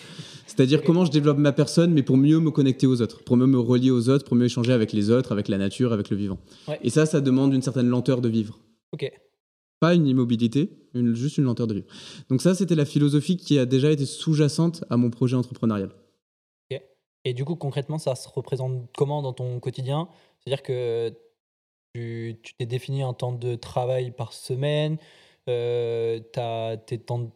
Speaker 1: C'est-à-dire comment je développe ma personne, mais pour mieux me connecter aux autres, pour mieux me relier aux autres, pour mieux échanger avec les autres, avec la nature, avec le vivant. Et ça, ça demande une certaine lenteur de vivre.
Speaker 2: Ok.
Speaker 1: Pas une immobilité, une, juste une lenteur de vivre. Donc ça, c'était la philosophie qui a déjà été sous-jacente à mon projet entrepreneurial.
Speaker 2: Et du coup, concrètement, ça se représente comment dans ton quotidien? C'est-à-dire que tu t'es défini un temps de travail par semaine, euh, tes temps de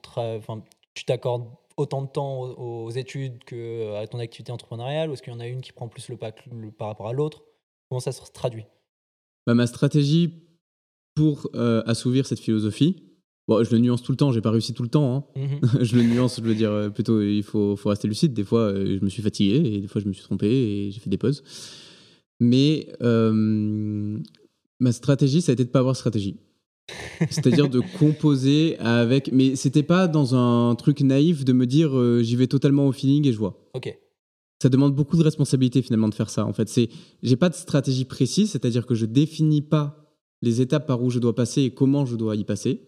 Speaker 2: tu t'accordes autant de temps aux, études qu'à ton activité entrepreneuriale, ou est-ce qu'il y en a une qui prend plus le pas par rapport à l'autre? Comment ça se traduit?
Speaker 1: Bah, Ma stratégie pour euh, assouvir cette philosophie, Bon, je le nuance tout le temps, j'ai pas réussi tout le temps. Hein. Mhm. je le nuance, je veux dire, euh, plutôt, il faut, faut rester lucide. Des fois, euh, je me suis fatigué et des fois, je me suis trompé et j'ai fait des pauses. Mais euh, ma stratégie, ça a été de pas avoir stratégie. C'est-à-dire de composer avec. Mais c'était pas dans un truc naïf de me dire j'y vais totalement au feeling et je vois.
Speaker 2: Ok.
Speaker 1: Ça demande beaucoup de responsabilité finalement de faire ça. En fait, c'est j'ai pas de stratégie précise, c'est-à-dire que je définis pas les étapes par où je dois passer et comment je dois y passer.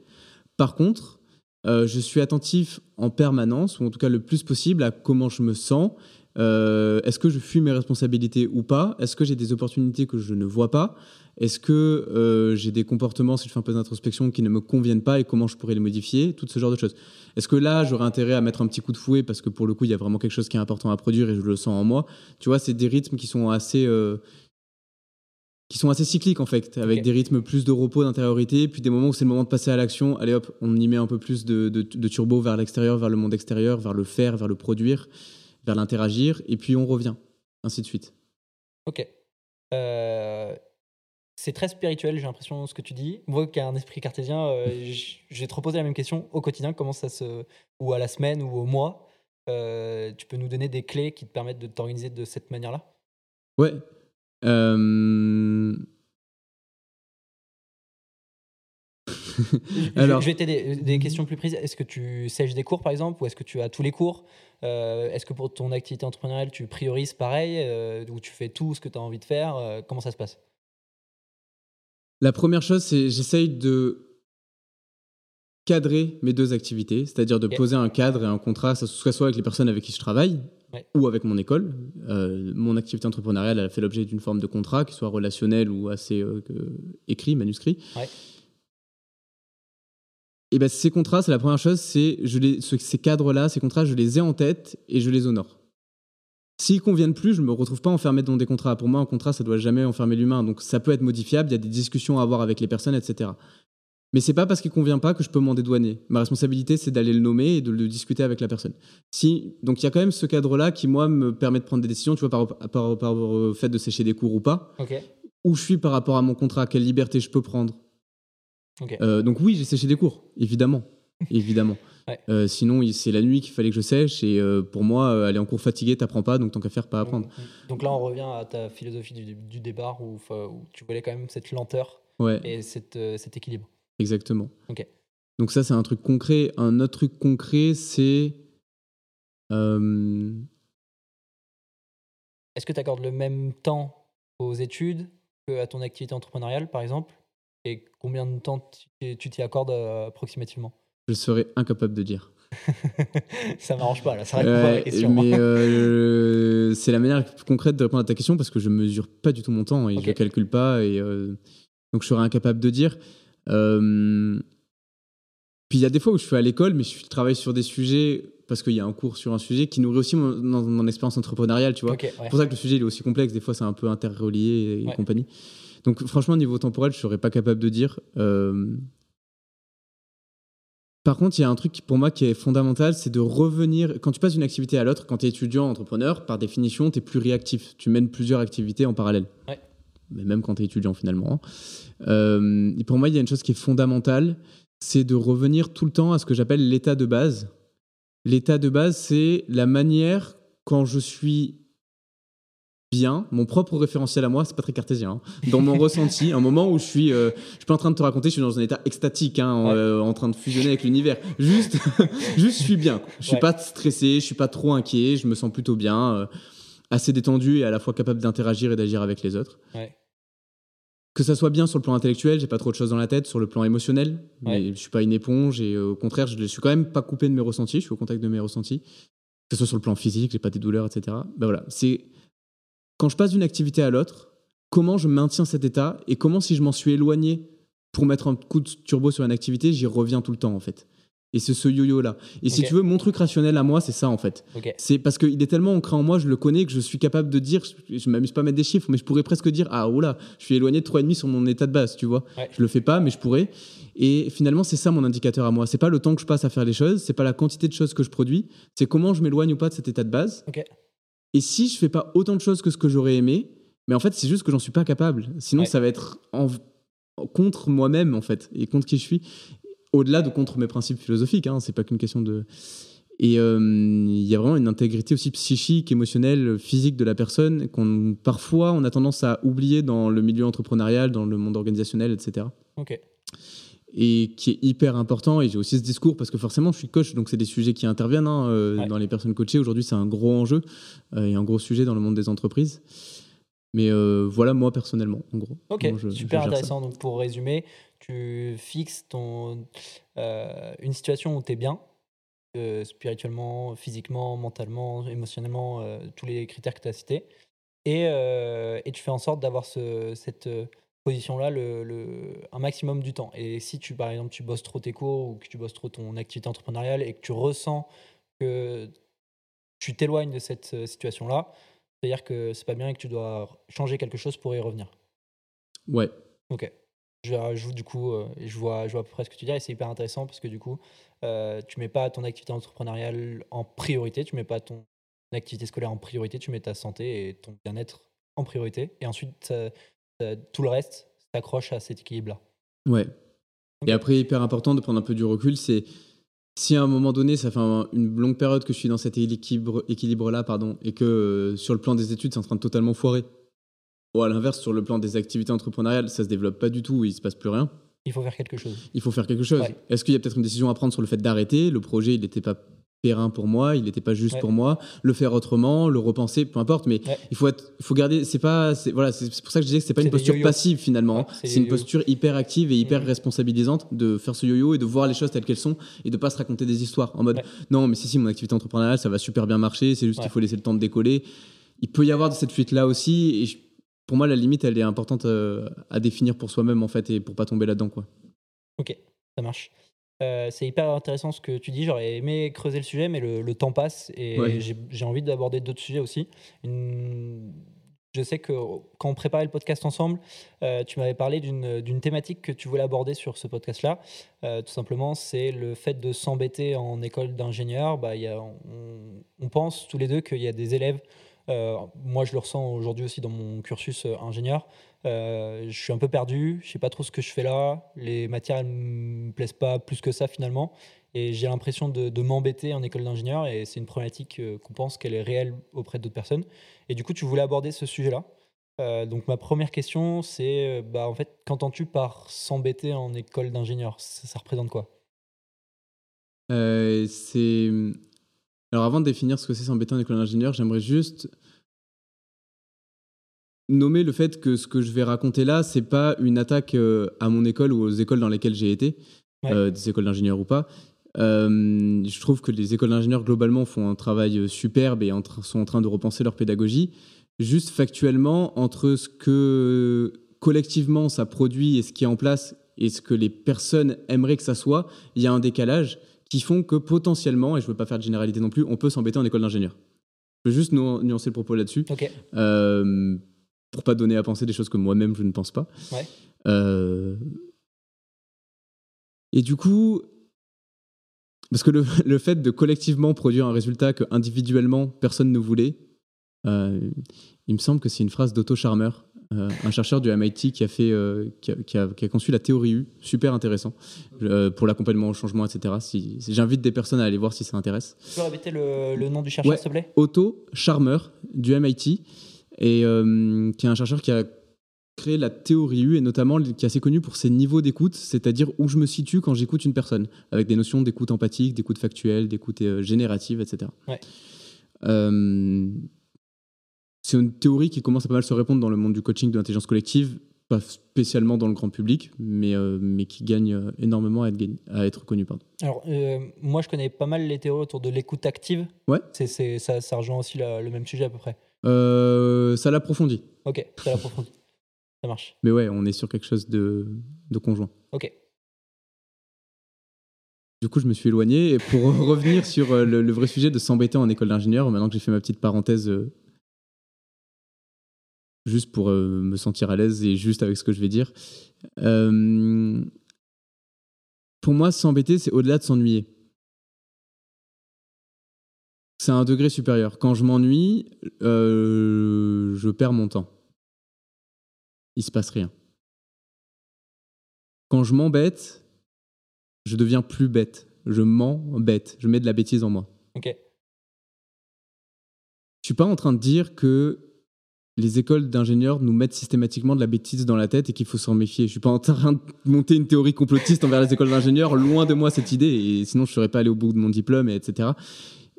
Speaker 1: Par contre, euh, je suis attentif en permanence, ou en tout cas le plus possible, à comment je me sens, Euh, Est-ce que je fuis mes responsabilités ou pas? Est-ce que j'ai des opportunités que je ne vois pas? Est-ce que euh, j'ai des comportements, si je fais un peu d'introspection, qui ne me conviennent pas et comment je pourrais les modifier? Tout ce genre de choses. Est-ce que là, j'aurais intérêt à mettre un petit coup de fouet parce que pour le coup, il y a vraiment quelque chose qui est important à produire et je le sens en moi? Tu vois, c'est des rythmes qui sont assez. Qui sont assez cycliques en fait, avec des rythmes plus de repos, d'intériorité, puis des moments où c'est le moment de passer à l'action. Allez hop, on y met un peu plus de, de- de turbo vers l'extérieur, vers le monde extérieur, vers le faire, vers le produire, vers l'interagir, et puis on revient, ainsi de suite.
Speaker 2: Ok. Euh, c'est très spirituel, j'ai l'impression, ce que tu dis. Moi qui ai un esprit cartésien, euh, j- je vais te reposer la même question. Au quotidien, comment ça se. ou à la semaine ou au mois, euh, tu peux nous donner des clés qui te permettent de t'organiser de cette manière-là?
Speaker 1: Ouais. Euh, Alors-
Speaker 2: Je vais t'aider. Des questions plus précises. Est-ce que tu sèches des cours, par exemple, ou est-ce que tu as tous les cours Euh, Est-ce que pour ton activité entrepreneuriale, tu priorises pareil, euh, ou tu fais tout ce que tu as envie de faire Euh, Comment ça se passe?
Speaker 1: La première chose, c'est j'essaye de cadrer mes deux activités, c'est-à-dire de poser un cadre et un contrat, ça soit soit avec les personnes avec qui je travaille
Speaker 2: Ouais.
Speaker 1: ou avec mon école. Euh, mon activité entrepreneuriale elle a fait l'objet d'une forme de contrat, qui soit relationnel ou assez euh, écrit, manuscrit.
Speaker 2: Ouais.
Speaker 1: Et ben ces contrats, c'est la première chose, c'est je les, ce- ces cadres-là, ces contrats, je les ai en tête et je les honore. S'ils conviennent plus, je me retrouve pas enfermé dans des contrats. Pour moi, un contrat, ça doit jamais enfermer l'humain. Donc ça peut être modifiable, il y a des discussions à avoir avec les personnes, etc. Mais c'est pas parce qu'il convient pas que je peux m'en dédouaner. Ma responsabilité, c'est d'aller le nommer et de le discuter avec la personne. Si, donc il y a quand même ce cadre-là qui, moi, me permet de prendre des décisions, tu vois, par, par, par, fait de sécher des cours ou pas,
Speaker 2: Ok.
Speaker 1: où je suis par rapport à mon contrat, quelle liberté je peux prendre. Euh, donc oui, j'ai séché des cours, évidemment. évidemment.
Speaker 2: Ouais.
Speaker 1: Euh, sinon, c'est la nuit qu'il fallait que je sèche et euh, pour moi, aller en cours fatigué, t'apprends pas, donc tant qu'à faire, pas apprendre.
Speaker 2: Donc, donc là, on revient à ta philosophie du, du départ où, tu voulais quand même cette lenteur
Speaker 1: Ouais.
Speaker 2: et cette, cet équilibre.
Speaker 1: Exactement. Donc ça, c'est un truc concret. Un autre truc concret, c'est... euh,
Speaker 2: Est-ce que tu accordes le même temps aux études qu'à ton activité entrepreneuriale, par exemple? Et combien de temps tu t'y accordes euh, approximativement?
Speaker 1: Je serais incapable de dire.
Speaker 2: Ça m'arrange pas, là, ça répond pas à la
Speaker 1: Ouais,
Speaker 2: question.
Speaker 1: mais euh, c'est la manière plus concrète de répondre à ta question parce que je mesure pas du tout mon temps et
Speaker 2: Ok.
Speaker 1: je le calcule pas et euh, donc je serais incapable de dire. Euh, puis il y a des fois où je suis à l'école, mais je travaille sur des sujets parce qu'il y a un cours sur un sujet qui nourrit aussi mon, mon- mon expérience entrepreneuriale, tu vois.
Speaker 2: Ouais.
Speaker 1: C'est pour ça que le sujet il est aussi complexe. Des fois, c'est un peu interrelié et
Speaker 2: Ouais.
Speaker 1: compagnie. Donc, franchement, niveau temporel, je serais pas capable de dire. Euh, Par contre, il y a un truc qui, pour moi qui est fondamental, c'est de revenir. Quand tu passes d'une activité à l'autre, quand tu es étudiant, entrepreneur, par définition, tu es plus réactif. Tu mènes plusieurs activités en parallèle.
Speaker 2: Ouais.
Speaker 1: Mais même quand tu es étudiant, finalement. Euh, et pour moi, il y a une chose qui est fondamentale, c'est de revenir tout le temps à ce que j'appelle l'état de base. L'état de base, c'est la manière quand je suis bien, mon propre référentiel à moi, c'est pas très cartésien, hein, dans mon ressenti, un moment où je suis, euh, je suis pas en train de te raconter, je suis dans un état extatique, hein, en,
Speaker 2: Ouais.
Speaker 1: euh, en train de fusionner avec l'univers. Juste, juste, je suis bien. quoi. Je suis
Speaker 2: Ouais.
Speaker 1: pas stressé, je suis pas trop inquiet, je me sens plutôt bien, euh, assez détendu et à la fois capable d'interagir et d'agir avec les autres.
Speaker 2: Ouais.
Speaker 1: Que ça soit bien sur le plan intellectuel, j'ai pas trop de choses dans la tête, sur le plan émotionnel, mais je suis pas une éponge et euh, au contraire, je, je suis quand même pas coupé de mes ressentis, je suis au contact de mes ressentis. Que ce soit sur le plan physique, j'ai pas des douleurs, etc. Ben voilà, c'est quand je passe d'une activité à l'autre, comment je maintiens cet état et comment si je m'en suis éloigné pour mettre un coup de turbo sur une activité, j'y reviens tout le temps en fait. Et c'est ce yo-yo là. Et si tu veux, mon truc rationnel à moi, c'est ça en fait. C'est parce qu'il est tellement ancré en moi, je le connais, que je suis capable de dire, je, m'amuse pas à mettre des chiffres, mais je pourrais presque dire, ah oula, je suis éloigné de 3,5 sur mon état de base, tu vois.
Speaker 2: Ouais.
Speaker 1: Je le fais pas, mais je pourrais. Et finalement, c'est ça mon indicateur à moi. C'est pas le temps que je passe à faire les choses, c'est pas la quantité de choses que je produis, c'est comment je m'éloigne ou pas de cet état de base. Et si je fais pas autant de choses que ce que j'aurais aimé, mais en fait, c'est juste que j'en suis pas capable. Sinon,
Speaker 2: Ouais.
Speaker 1: ça va être en- contre moi-même, en fait, et contre qui je suis. Au-delà de contre mes principes philosophiques, hein, c'est pas qu'une question de. Et euh, il y a vraiment une intégrité aussi psychique, émotionnelle, physique de la personne qu'on parfois on a tendance à oublier dans le milieu entrepreneurial, dans le monde organisationnel, etc.
Speaker 2: Ok.
Speaker 1: Et qui est hyper important. Et j'ai aussi ce discours parce que forcément je suis coach, donc c'est des sujets qui interviennent hein, euh,
Speaker 2: Ouais.
Speaker 1: dans les personnes coachées. Aujourd'hui, c'est un gros enjeu euh, et un gros sujet dans le monde des entreprises. Mais voilà moi personnellement, en gros.
Speaker 2: Ok,
Speaker 1: je-
Speaker 2: super intéressant. Donc pour résumer, tu fixes ton, euh, une situation où tu es bien euh, spirituellement, physiquement, mentalement, émotionnellement, euh, tous les critères que tu as cités. Et, et tu fais en sorte d'avoir ce, cette position-là le, le- un maximum du temps. Et si tu, par exemple, tu bosses trop tes cours ou que tu bosses trop ton activité entrepreneuriale et que tu ressens que tu t'éloignes de cette situation-là, c'est-à-dire que c'est pas bien et que tu dois changer quelque chose pour y revenir.
Speaker 1: Ouais.
Speaker 2: Ok. Je rajoute du coup, euh, et je vois, je vois à peu près ce que tu dis et c'est hyper intéressant parce que du coup, euh, tu mets pas ton activité entrepreneuriale en priorité, tu mets pas ton activité scolaire en priorité, tu mets ta santé et ton bien-être en priorité et ensuite tout le reste s'accroche à cet équilibre-là.
Speaker 1: Ouais. Et après, hyper important de prendre un peu du recul, c'est si à un moment donné, ça fait un- une longue période que je suis dans cet équilibre, équilibre-là, pardon, et que euh, sur le plan des études, c'est en train de totalement foirer. Ou à l'inverse, sur le plan des activités entrepreneuriales, ça se développe pas du tout, il se passe plus rien.
Speaker 2: Il faut faire quelque chose.
Speaker 1: Il faut faire quelque chose.
Speaker 2: Ouais.
Speaker 1: Est-ce qu'il y a peut-être une décision à prendre sur le fait d'arrêter? Le projet, il n'était pas périn pour moi, il n'était pas juste
Speaker 2: Ouais.
Speaker 1: pour moi. Le faire autrement, le repenser, peu importe. Mais
Speaker 2: Ouais.
Speaker 1: il faut être, il faut garder. C'est pas, voilà, c'est pour ça que je disais que c'est pas une posture passive finalement. Hein.
Speaker 2: c'est
Speaker 1: une posture hyper active et hyper
Speaker 2: Mhm.
Speaker 1: responsabilisante de faire ce yo-yo et de voir les choses telles qu'elles sont et de pas se raconter des histoires en mode non mais si si mon activité entrepreneuriale ça va super bien marcher, c'est juste qu'il faut laisser le temps de décoller. Il peut y avoir de cette fuite là aussi et je- pour moi la limite elle est importante euh, à définir pour soi-même en fait et pour pas tomber là-dedans quoi.
Speaker 2: Ok, ça marche. Euh, c'est hyper intéressant ce que tu dis. J'aurais aimé creuser le sujet, mais le, le temps passe et
Speaker 1: Ouais.
Speaker 2: j'ai envie d'aborder d'autres sujets aussi. Une- Je sais que quand on préparait le podcast ensemble, euh, tu m'avais parlé d'une thématique que tu voulais aborder sur ce podcast-là. Euh, tout simplement, c'est le fait de s'embêter en école d'ingénieur. Bah, on, on pense tous les deux qu'il y a des élèves. Euh, moi, je le ressens aujourd'hui aussi dans mon cursus euh, ingénieur. Euh, je suis un peu perdu, je sais pas trop ce que je fais là. Les matières elles me plaisent pas plus que ça finalement, et j'ai l'impression de, m'embêter en école d'ingénieur. Et c'est une problématique qu'on pense qu'elle est réelle auprès d'autres personnes. Et du coup, tu voulais aborder ce sujet-là. Donc ma première question, c'est bah en fait, qu'entends-tu par s'embêter en école d'ingénieur? Ça, représente quoi?
Speaker 1: C'est. Alors, avant de définir ce que c'est s'embêter en école d'ingénieur, j'aimerais juste nommer le fait que ce que je vais raconter là, c'est pas une attaque euh, à mon école ou aux écoles dans lesquelles j'ai été,
Speaker 2: Ouais.
Speaker 1: euh, des écoles d'ingénieurs ou pas. Euh, je trouve que les écoles d'ingénieurs globalement font un travail superbe et en sont en train de repenser leur pédagogie. Juste factuellement, entre ce que collectivement ça produit et ce qui est en place et ce que les personnes aimeraient que ça soit, il y a un décalage qui font que potentiellement, et je ne veux pas faire de généralité non plus, on peut s'embêter en école d'ingénieur. Je veux juste nu- nuancer le propos là-dessus, euh, pour pas donner à penser des choses que moi-même je ne pense pas.
Speaker 2: Ouais.
Speaker 1: Euh, Et du coup, parce que le, le fait de collectivement produire un résultat que individuellement personne ne voulait, euh, il me semble que c'est une phrase d'Otto Scharmer, euh, un chercheur du MIT qui a, fait, euh, qui, a, qui a- qui a conçu la théorie U, super intéressant, pour l'accompagnement au changement, etc. Si, si- J'invite des personnes à aller voir si ça intéresse.
Speaker 2: tu peux répéter le, le nom du chercheur
Speaker 1: Ouais.
Speaker 2: s'il te plaît?
Speaker 1: Otto Scharmer du MIT, et, euh, qui est un chercheur qui a créé la théorie U et notamment qui est assez connu pour ses niveaux d'écoute, c'est-à-dire où je me situe quand j'écoute une personne, avec des notions d'écoute empathique, d'écoute factuelle, d'écoute euh, générative, etc.
Speaker 2: Ouais.
Speaker 1: Euh, c'est une théorie qui commence à pas mal se répondre dans le monde du coaching de l'intelligence collective, pas spécialement dans le grand public, mais, euh, mais qui gagne énormément à être, à être connue. Pardon.
Speaker 2: Alors, euh, moi, je connais pas mal les théories autour de l'écoute active.
Speaker 1: Ouais.
Speaker 2: C'est, c'est, ça, ça rejoint aussi la- le même sujet à peu près.
Speaker 1: Euh, ça l'approfondit,
Speaker 2: Ok, ça l'approfondit. Ça marche.
Speaker 1: mais ouais, on est sur quelque chose de, de conjoint.
Speaker 2: Ok.
Speaker 1: Du coup, je me suis éloigné. Et pour revenir sur euh, le, le vrai sujet de s'embêter en école d'ingénieur, maintenant que j'ai fait ma petite parenthèse, euh, juste pour euh, me sentir à l'aise et juste avec ce que je vais dire, euh, pour moi, s'embêter, c'est au-delà de s'ennuyer. C'est un degré supérieur. Quand je m'ennuie, euh, je perds mon temps. Il se passe rien. Quand je m'embête, je deviens plus bête. Je m'embête. Je mets de la bêtise en moi.
Speaker 2: Ok.
Speaker 1: Je suis pas en train de dire que les écoles d'ingénieurs nous mettent systématiquement de la bêtise dans la tête et qu'il faut s'en méfier. Je suis pas en train de monter une théorie complotiste envers les écoles d'ingénieurs. Loin de moi cette idée. Et sinon, je serais pas allé au bout de mon diplôme, et etc.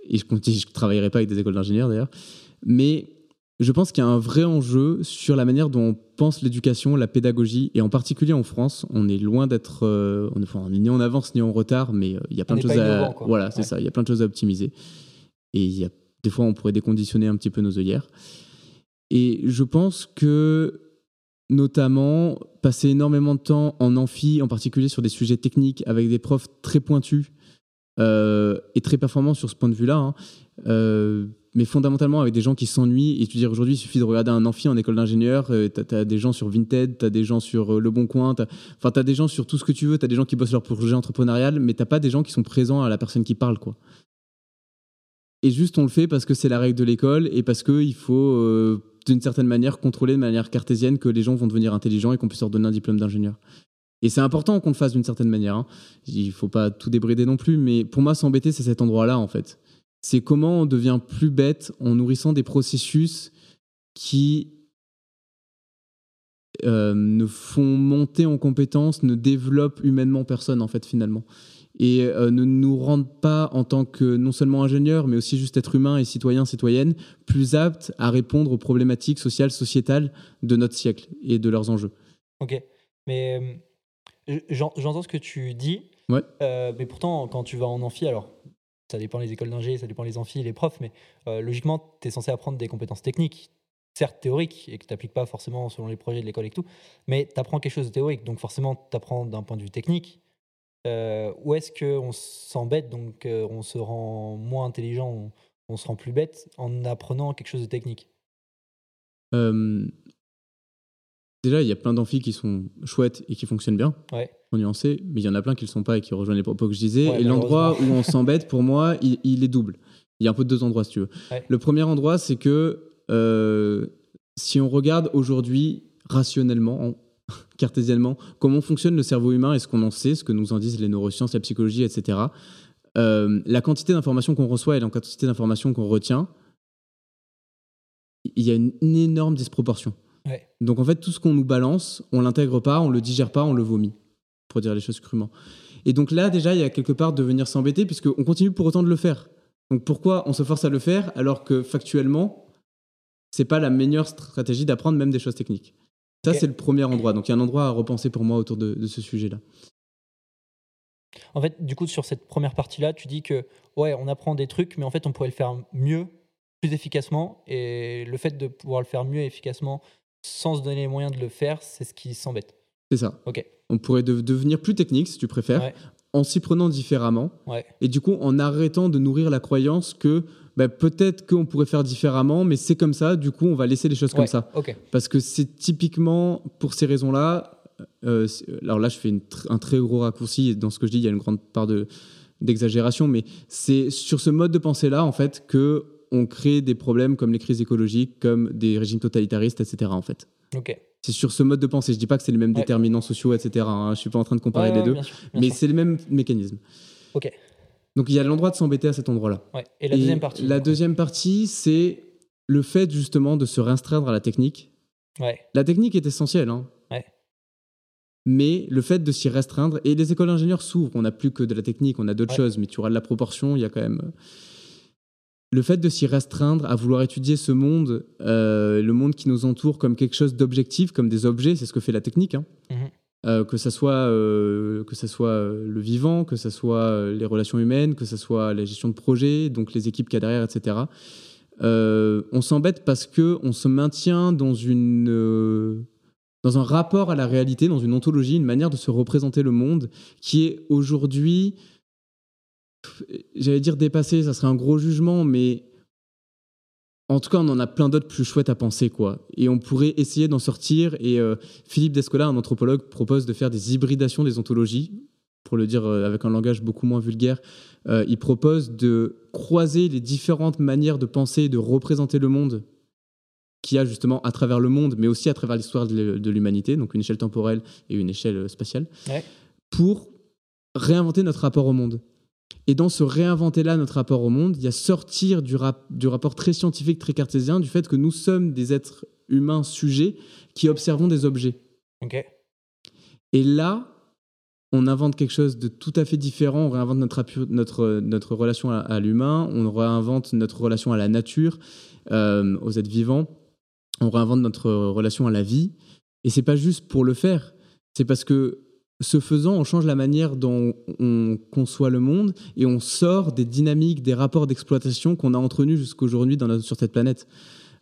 Speaker 1: Et je je travaillerai pas avec des écoles d'ingénieurs d'ailleurs. Mais je pense qu'il y a un vrai enjeu sur la manière dont on pense l'éducation, la pédagogie, et en particulier en France, on est loin d'être, euh, on, est, on est ni en avance ni en retard, mais euh, il y a plein
Speaker 2: On
Speaker 1: de choses à,
Speaker 2: innovant,
Speaker 1: voilà, c'est
Speaker 2: Ouais.
Speaker 1: ça, il y a plein de choses à optimiser, et il y a des fois on pourrait déconditionner un petit peu nos œillères, et je pense que notamment passer énormément de temps en amphi, en particulier sur des sujets techniques avec des profs très pointus euh, et très performants sur ce point de vue-là. hein. Euh, mais fondamentalement avec des gens qui s'ennuient. Et tu dis aujourd'hui, il suffit de regarder un amphi en école d'ingénieur. Euh, tu as, des gens sur Vinted, tu as des gens sur euh, Le Bon Coin, tu as des gens sur tout ce que tu veux. Tu as des gens qui bossent leur projet entrepreneurial, mais tu pas des gens qui sont présents à la personne qui parle. quoi. Et juste, on le fait parce que c'est la règle de l'école et parce qu'il faut, euh, d'une certaine manière, contrôler de manière cartésienne que les gens vont devenir intelligents et qu'on puisse leur donner un diplôme d'ingénieur. Et c'est important qu'on le fasse d'une certaine manière. hein. Il faut pas tout débrider non plus, mais pour moi, s'embêter, c'est cet endroit-là, en fait. C'est comment on devient plus bête en nourrissant des processus qui euh, ne font monter en compétences, ne développent humainement personne, en fait, finalement. Et euh, ne nous rendent pas, en tant que non seulement ingénieurs, mais aussi juste être humains et citoyens, citoyennes, plus aptes à répondre aux problématiques sociales, sociétales de notre siècle et de leurs enjeux.
Speaker 2: Ok. Mais euh, j'entends ce que tu dis.
Speaker 1: Ouais.
Speaker 2: Euh, mais pourtant, quand tu vas en amphi, alors ça dépend les écoles d'ingé, ça dépend les amphis, les profs, mais euh, logiquement, tu es censé apprendre des compétences techniques, certes théoriques, et que tu n'appliques pas forcément selon les projets de l'école et tout, mais tu apprends quelque chose de théorique, donc forcément, tu apprends d'un point de vue technique. Euh, où est-ce qu'on s'embête, donc euh, on se rend moins intelligent, on, on se rend plus bête en apprenant quelque chose de technique?
Speaker 1: Euh, déjà, il y a plein d'amphis qui sont chouettes et qui fonctionnent bien,
Speaker 2: Ouais.
Speaker 1: sont nuancés, mais il y en a plein qui ne le sont pas et qui rejoignent les propos que je disais.
Speaker 2: Ouais,
Speaker 1: et l'endroit où on s'embête, pour moi, il, il est double. Il y a un peu deux endroits, si tu veux.
Speaker 2: Ouais.
Speaker 1: Le premier endroit, c'est que euh, si on regarde aujourd'hui rationnellement, en- cartésianement, comment fonctionne le cerveau humain et ce qu'on en sait, ce que nous en disent les neurosciences, la psychologie, etc., euh, la quantité d'informations qu'on reçoit et la quantité d'informations qu'on retient, il y a une, une énorme disproportion.
Speaker 2: Ouais.
Speaker 1: Donc en fait, tout ce qu'on nous balance, on l'intègre pas, on le digère pas, on le vomit, pour dire les choses crûment. Et donc là, déjà, il y a quelque part de venir s'embêter, puisqu'on continue pour autant de le faire. Donc pourquoi on se force à le faire alors que factuellement, c'est pas la meilleure stratégie d'apprendre même des choses techniques? Ça, c'est le premier endroit. Donc il y a un endroit à repenser pour moi autour de, de ce sujet-là.
Speaker 2: En fait, du coup, sur cette première partie-là, tu dis que ouais, on apprend des trucs, mais en fait, on pourrait le faire mieux, plus efficacement. Et le fait de pouvoir le faire mieux et efficacement sans se donner les moyens de le faire, c'est ce qui s'embête.
Speaker 1: C'est ça.
Speaker 2: Ok.
Speaker 1: On pourrait de- devenir plus technique, si tu préfères,
Speaker 2: Ouais.
Speaker 1: en s'y prenant différemment.
Speaker 2: Ouais.
Speaker 1: Et du coup, en arrêtant de nourrir la croyance que bah, peut-être qu'on pourrait faire différemment, mais c'est comme ça, du coup, on va laisser les choses
Speaker 2: Ouais,
Speaker 1: comme ça.
Speaker 2: Ok.
Speaker 1: Parce que c'est typiquement pour ces raisons-là. euh, c'est- alors là, je fais une tr- un très gros raccourci. Et dans ce que je dis, il y a une grande part de- d'exagération. Mais c'est sur ce mode de pensée-là, en fait, que on crée des problèmes comme les crises écologiques, comme des régimes totalitaristes, etc. En fait.
Speaker 2: Ok.
Speaker 1: C'est sur ce mode de pensée. Je dis pas que c'est les mêmes
Speaker 2: Ouais.
Speaker 1: déterminants sociaux, etc. hein. Je suis pas en train de comparer
Speaker 2: Ouais,
Speaker 1: les
Speaker 2: ouais,
Speaker 1: deux.
Speaker 2: bien sûr, bien
Speaker 1: Mais c'est le même mécanisme.
Speaker 2: Ok.
Speaker 1: Donc il y a l'endroit de s'embêter à cet endroit-là.
Speaker 2: Et la
Speaker 1: Et
Speaker 2: deuxième partie.
Speaker 1: La deuxième partie, c'est le fait justement de se restreindre à la technique. La technique est essentielle, hein. Mais le fait de s'y restreindre, et les écoles d'ingénieurs s'ouvrent, on n'a plus que de la technique, on a d'autres
Speaker 2: Ouais.
Speaker 1: choses, mais tu auras de la proportion, il y a quand même... Le fait de s'y restreindre, à vouloir étudier ce monde, euh, le monde qui nous entoure comme quelque chose d'objectif, comme des objets, c'est ce que fait la technique, hein.
Speaker 2: Mhm.
Speaker 1: Euh, que ça soit, euh, que ça soit le vivant, que ça soit les relations humaines, que ça soit la gestion de projet, donc les équipes qu'il y a derrière, etc. On s'embête parce que on se maintient dans une dans un rapport à la réalité, dans une ontologie, une manière de se représenter le monde qui est aujourd'hui, j'allais dire dépassé, ça serait un gros jugement, mais en tout cas, on en a plein d'autres plus chouettes à penser, quoi. Et on pourrait essayer d'en sortir. Et euh, Philippe Descola, un anthropologue, propose de faire des hybridations des ontologies, pour le dire euh, avec un langage beaucoup moins vulgaire. Euh, il propose de croiser les différentes manières de penser et de représenter le monde qu'il y a justement à travers le monde, mais aussi à travers l'histoire de l'humanité, donc une échelle temporelle et une échelle spatiale,
Speaker 2: Ouais.
Speaker 1: pour réinventer notre rapport au monde. Et dans ce réinventer-là, notre rapport au monde, il y a sortir du, rap- du rapport très scientifique, très cartésien, du fait que nous sommes des êtres humains sujets qui observons des objets.
Speaker 2: Ok.
Speaker 1: Et là, on invente quelque chose de tout à fait différent. On réinvente notre, notre, notre relation à, à l'humain, on réinvente notre relation à la nature, euh, aux êtres vivants. on réinvente notre relation à la vie. Et c'est pas juste pour le faire, c'est parce que ce faisant, on change la manière dont on conçoit le monde et on sort des dynamiques, des rapports d'exploitation qu'on a entretenus jusqu'aujourd'hui sur cette planète.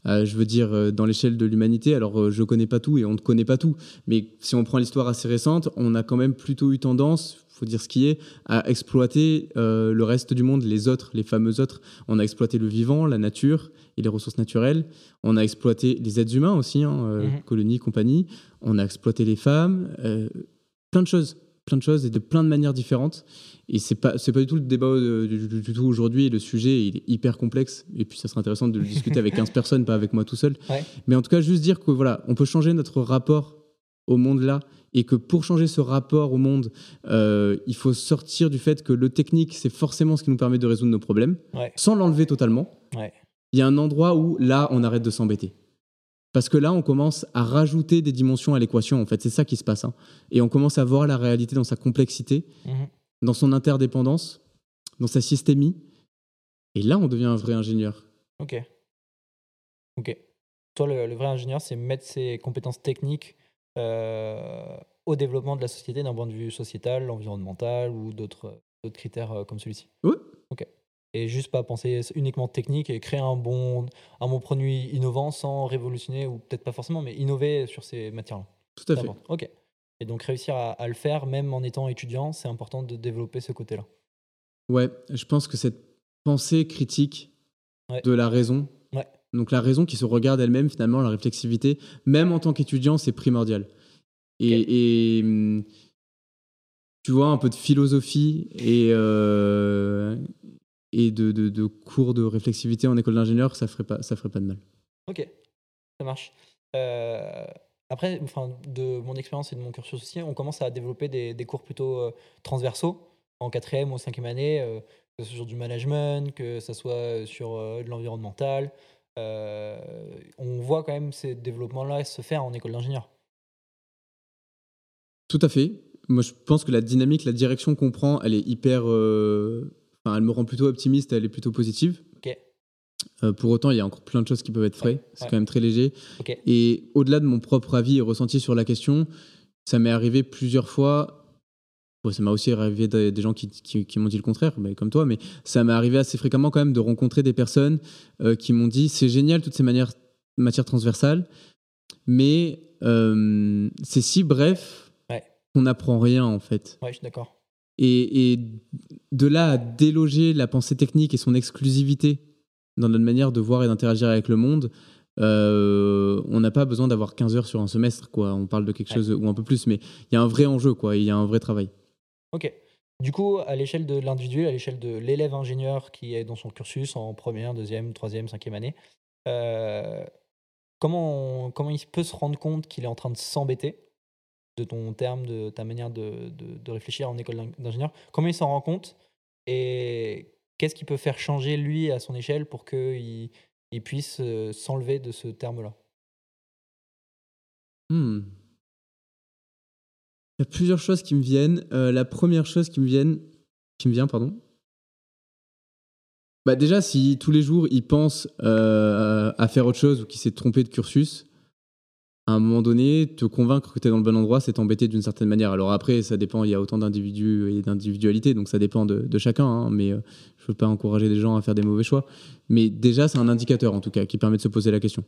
Speaker 1: Euh, je veux dire, euh, dans l'échelle de l'humanité, alors euh, je ne connais pas tout et on ne connaît pas tout, mais si on prend l'histoire assez récente, on a quand même plutôt eu tendance, faut dire ce qui est, à exploiter le reste du monde, les autres, les fameux autres. On a exploité le vivant, la nature et les ressources naturelles. On a exploité les êtres humains aussi, hein, mhm. colonies, compagnie. On a exploité les femmes, plein de choses plein de choses et de plein de manières différentes. Et c'est pas c'est pas du tout le débat euh, du, tout aujourd'hui. Le sujet il est hyper complexe. Et puis ça serait intéressant de le discuter avec 15 personnes, pas avec moi tout seul. Mais en tout cas, juste dire que voilà, on peut changer notre rapport au monde là et que pour changer ce rapport au monde, euh, il faut sortir du fait que le technique, c'est forcément ce qui nous permet de résoudre nos problèmes, sans l'enlever totalement. Il y a un endroit où là, on arrête de s'embêter. Parce que là, on commence à rajouter des dimensions à l'équation. En fait, c'est ça qui se passe. Hein. Et on commence à voir la réalité dans sa complexité, mhm. dans son interdépendance, dans sa systémie. Et là, on devient un vrai ingénieur.
Speaker 2: Ok. Ok. Toi, le, vrai ingénieur, c'est mettre ses compétences techniques euh, au développement de la société d'un point de vue sociétal, environnemental ou d'autres critères euh, comme celui-ci.
Speaker 1: Oui.
Speaker 2: Ok et juste pas penser uniquement technique et créer un bon, un bon produit innovant sans révolutionner, ou peut-être pas forcément, mais innover sur ces matières-là.
Speaker 1: Tout à fait.
Speaker 2: Ok. Et donc réussir à, le faire, même en étant étudiant, c'est important de développer ce côté-là.
Speaker 1: Ouais, je pense que cette pensée critique de la raison, donc la raison qui se regarde elle-même, finalement, la réflexivité, même en tant qu'étudiant, c'est primordial. Et, hum, tu vois, un peu de philosophie et, euh, et de, de, cours de réflexivité en école d'ingénieur, ça ferait pas, ça ferait pas de mal.
Speaker 2: Ok, ça marche. Euh, après, enfin, de mon expérience et de mon cursus aussi, on commence à développer des, des cours plutôt euh, transversaux en quatrième ou cinquième année, euh, que ce soit sur du management, que ce soit sur de l'environnemental. on voit quand même ces développements-là se faire en école d'ingénieur.
Speaker 1: Tout à fait. Moi, je pense que la dynamique, la direction qu'on prend, elle est hyper elle me rend plutôt optimiste, elle est plutôt positive. Euh, pour autant, il y a encore plein de choses qui peuvent être frais. C'est quand même très léger. Et au-delà de mon propre avis et ressenti sur la question, ça m'est arrivé plusieurs fois. ça m'a aussi arrivé des, gens qui, qui, m'ont dit le contraire, mais comme toi, mais ça m'est arrivé assez fréquemment quand même de rencontrer des personnes euh, qui m'ont dit c'est génial toutes ces manières, matières transversales, mais euh, c'est si bref qu'on n'apprend rien en fait.
Speaker 2: Ouais, je suis d'accord.
Speaker 1: Et, de là à déloger la pensée technique et son exclusivité dans notre manière de voir et d'interagir avec le monde, euh, on n'a pas besoin d'avoir 15 heures sur un semestre. Quoi. On parle de quelque chose ou un peu plus, mais il y a un vrai enjeu, quoi. il y a un vrai travail.
Speaker 2: Ok. Du coup, à l'échelle de l'individu, à l'échelle de l'élève ingénieur qui est dans son cursus en première, deuxième, troisième, cinquième année, euh, comment, comment il peut se rendre compte qu'il est en train de s'embêter? De ton terme, de ta manière de, de, réfléchir en école d'ingénieur, comment il s'en rend compte et qu'est-ce qui peut faire changer lui à son échelle pour qu'il il puisse euh, s'enlever de ce terme-là?
Speaker 1: Hmm. Il y a plusieurs choses qui me viennent. Euh, la première chose qui me, vienne, qui me vient, pardon, bah déjà, si tous les jours il pense euh, à faire autre chose ou qu'il s'est trompé de cursus, à un moment donné, te convaincre que tu es dans le bon endroit, c'est t'embêter d'une certaine manière. Alors après, ça dépend, il y a autant d'individus et d'individualités, donc ça dépend de, chacun, hein, mais euh, je ne veux pas encourager des gens à faire des mauvais choix. Mais déjà, c'est un indicateur, en tout cas, qui permet de se poser la question.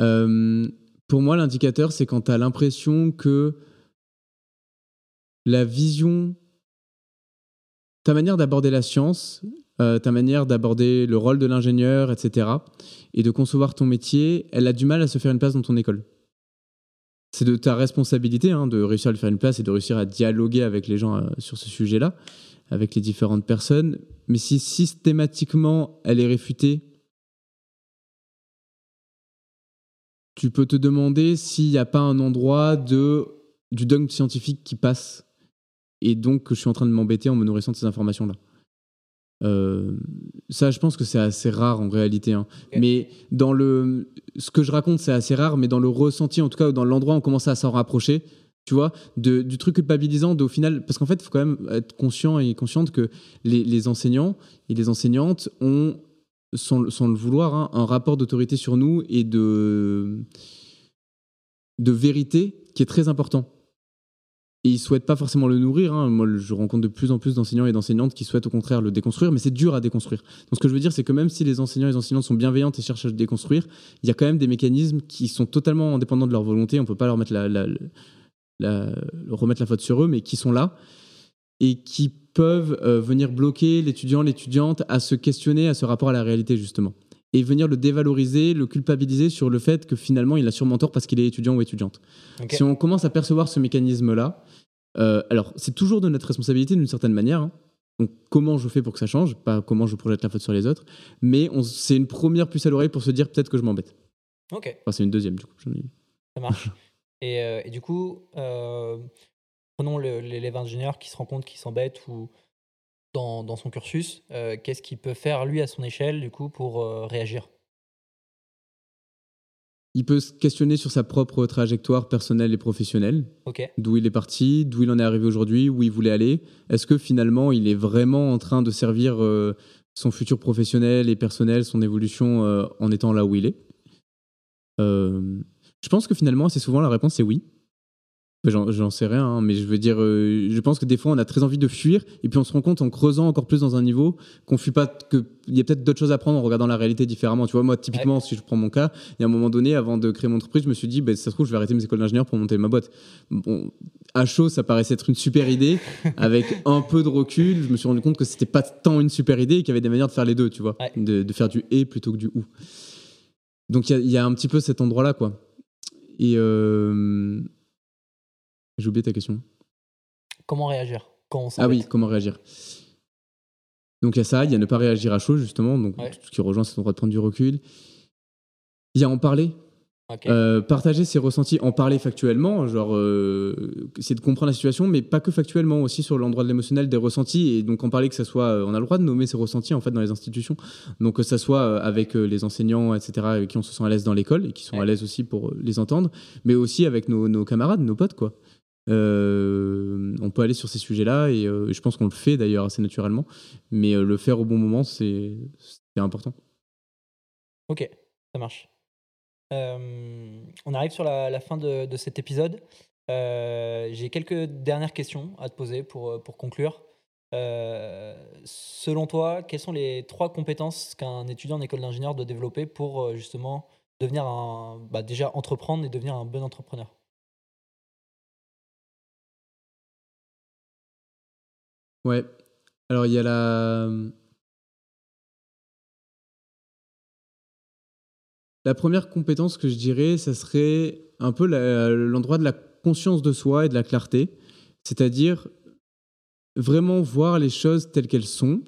Speaker 1: Euh, pour moi, l'indicateur, c'est quand tu as l'impression que la vision, ta manière d'aborder la science, euh, ta manière d'aborder le rôle de l'ingénieur, etc., et de concevoir ton métier, elle a du mal à se faire une place dans ton école. C'est de ta responsabilité hein, de réussir à lui faire une place et de réussir à dialoguer avec les gens euh, sur ce sujet-là, avec les différentes personnes. Mais si systématiquement elle est réfutée, tu peux te demander s'il n'y a pas un endroit de, du dogme scientifique qui passe et donc que je suis en train de m'embêter en me nourrissant de ces informations-là. Euh, ça, je pense que c'est assez rare en réalité. Hein. Mais dans le, ce que je raconte, c'est assez rare, mais dans le ressenti, en tout cas, dans l'endroit, on commence à s'en rapprocher. Tu vois, de, du truc culpabilisant, au final, parce qu'en fait, il faut quand même être conscient et consciente que les, les, enseignants et les enseignantes ont sans, le vouloir, hein, un rapport d'autorité sur nous et de, de vérité qui est très important. Et ils souhaitent pas forcément le nourrir. Hein. Moi, je rencontre de plus en plus d'enseignants et d'enseignantes qui souhaitent au contraire le déconstruire, mais c'est dur à déconstruire. Donc, ce que je veux dire, c'est que même si les enseignants et les enseignantes sont bienveillantes et cherchent à le déconstruire, il y a quand même des mécanismes qui sont totalement indépendants de leur volonté. On peut pas leur remettre la faute sur eux, mais qui sont là et qui peuvent euh, venir bloquer l'étudiant, l'étudiante à se questionner à ce rapport à la réalité, justement et venir le dévaloriser, le culpabiliser sur le fait que finalement il a sûrement tort parce qu'il est étudiant ou étudiante. Si on commence à percevoir ce mécanisme-là, euh, alors c'est toujours de notre responsabilité d'une certaine manière. Hein. Donc comment je fais pour que ça change, pas comment je projette la faute sur les autres, mais c'est une première puce à l'oreille pour se dire peut-être que je m'embête.
Speaker 2: Ok.
Speaker 1: Enfin, c'est une deuxième du coup.
Speaker 2: Ça marche. et, euh, et, du coup, euh, prenons l'élève ingénieur qui se rend compte qu'il s'embête ou dans, son cursus, euh, qu'est-ce qu'il peut faire lui à son échelle du coup pour euh, réagir?
Speaker 1: Il peut se questionner sur sa propre trajectoire personnelle et professionnelle. D'où il est parti, d'où il en est arrivé aujourd'hui, où il voulait aller. Est-ce que finalement il est vraiment en train de servir euh, son futur professionnel et personnel, son évolution en étant là où il est? Je pense que finalement assez souvent la réponse est oui. J'en sais rien, hein, mais je veux dire, euh, je pense que des fois on a très envie de fuir, et puis on se rend compte en creusant encore plus dans un niveau qu'on fuit pas, qu'il y a peut-être d'autres choses à prendre en regardant la réalité différemment. Tu vois, moi typiquement, si je prends mon cas, il y a un moment donné, avant de créer mon entreprise, je me suis dit, bah, ça se trouve, je vais arrêter mes écoles d'ingénieur pour monter ma boîte. Bon, à chaud, ça paraissait être une super idée. Avec un peu de recul, je me suis rendu compte que c'était pas tant une super idée et qu'il y avait des manières de faire les deux, tu vois, de, faire du et plutôt que du ou. Donc il y, y, a un petit peu cet endroit-là, quoi. Et euh, j'ai oublié ta question.
Speaker 2: Comment réagir quand
Speaker 1: Ah oui, comment réagir Donc il y a ça, il y a ne pas réagir à chaud, justement, donc ce qui rejoint cet droit de prendre du recul. Il y a en parler. Euh, partager ses ressentis, en parler factuellement, genre euh, essayer de comprendre la situation, mais pas que factuellement, aussi sur l'endroit de l'émotionnel des ressentis, et donc en parler que ça soit, euh, on a le droit de nommer ses ressentis en fait dans les institutions, donc que ça soit avec les enseignants, etc., avec qui on se sent à l'aise dans l'école et qui sont à l'aise aussi pour les entendre, mais aussi avec nos, nos camarades, nos potes, quoi. Euh, on peut aller sur ces sujets-là et euh, je pense qu'on le fait d'ailleurs assez naturellement, mais euh, le faire au bon moment, c'est important.
Speaker 2: Ok, ça marche. on arrive sur la, fin de, cet épisode. J'ai quelques dernières questions à te poser pour, pour conclure. selon toi, quelles sont les trois compétences qu'un étudiant en école d'ingénieur doit développer pour justement devenir un, bah déjà entreprendre et devenir un bon entrepreneur?
Speaker 1: Ouais. Alors, il y a la. Première compétence que je dirais, ça serait un peu l'endroit de la conscience de soi et de la clarté. C'est-à-dire vraiment voir les choses telles qu'elles sont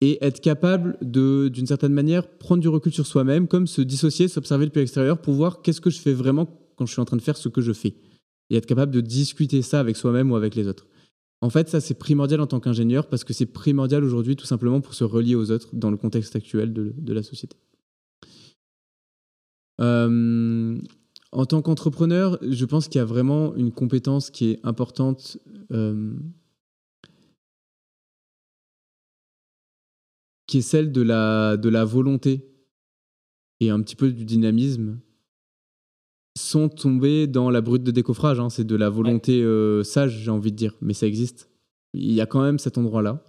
Speaker 1: et être capable de, d'une certaine manière, prendre du recul sur soi-même, comme se dissocier, s'observer depuis l'extérieur pour voir qu'est-ce que je fais vraiment quand je suis en train de faire ce que je fais. Et être capable de discuter ça avec soi-même ou avec les autres. En fait, ça, c'est primordial en tant qu'ingénieur parce que c'est primordial aujourd'hui tout simplement pour se relier aux autres dans le contexte actuel de, la société. Euh, en tant qu'entrepreneur, je pense qu'il y a vraiment une compétence qui est importante. Euh, qui est celle de la, de la volonté et un petit peu du dynamisme sont tombés dans la brute de décoffrage. Hein. C'est de la volonté euh, sage, j'ai envie de dire, mais ça existe. Il y a quand même cet endroit-là.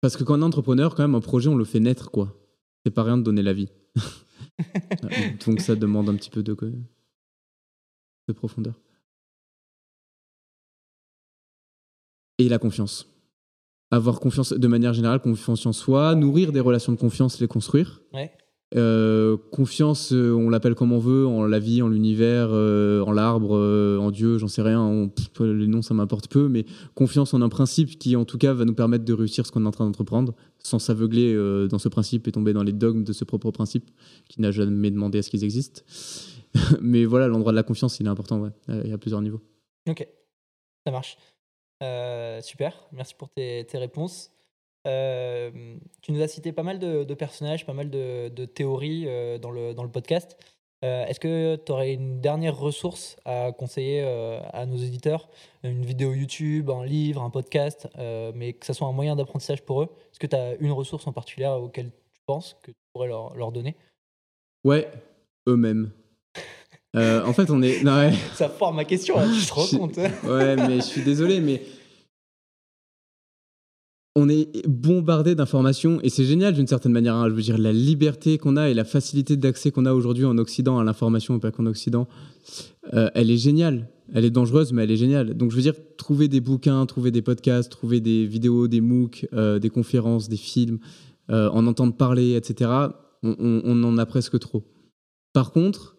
Speaker 1: Parce que quand on est entrepreneur, quand même, un projet, on le fait naître, quoi. C'est pas rien de donner la vie. Donc ça demande un petit peu de, de profondeur. Et la confiance. Avoir confiance de manière générale, confiance en soi, nourrir des relations de confiance, les construire. Ouais. Euh, confiance, euh, on l'appelle comme on veut, en la vie, en l'univers, euh, en l'arbre, en Dieu, j'en sais rien. les noms, ça m'importe peu, mais confiance en un principe qui, en tout cas, va nous permettre de réussir ce qu'on est en train d'entreprendre, sans s'aveugler dans ce principe et tomber dans les dogmes de ce propre principe qui n'a jamais demandé à ce qu'ils existent. mais voilà, l'endroit de la confiance, il est important. Il y a plusieurs niveaux.
Speaker 2: Ok, ça marche. super, merci pour tes réponses. Euh, tu nous as cité pas mal de, personnages, pas mal de, théories euh, dans, le, dans le podcast. Euh, Est-ce que tu aurais une dernière ressource à conseiller euh, à nos éditeurs Une vidéo YouTube, un livre, un podcast, euh, mais que ça soit un moyen d'apprentissage pour eux Est-ce que tu as une ressource en particulier auquel tu penses que tu pourrais leur, leur donner?
Speaker 1: Ouais, eux-mêmes. En fait, on est. Non, ouais.
Speaker 2: Ça forme ma question, là, tu te rends compte
Speaker 1: Ouais, mais je suis désolé, mais on est bombardé d'informations et c'est génial d'une certaine manière. hein. Je veux dire, la liberté qu'on a et la facilité d'accès qu'on a aujourd'hui en Occident à l'information pas qu'en Occident, euh, elle est géniale. Elle est dangereuse, mais elle est géniale. Donc, je veux dire, trouver des bouquins, trouver des podcasts, trouver des vidéos, des MOOC, euh, des conférences, des films, euh, en entendre parler, etc., on en a presque trop. Par contre,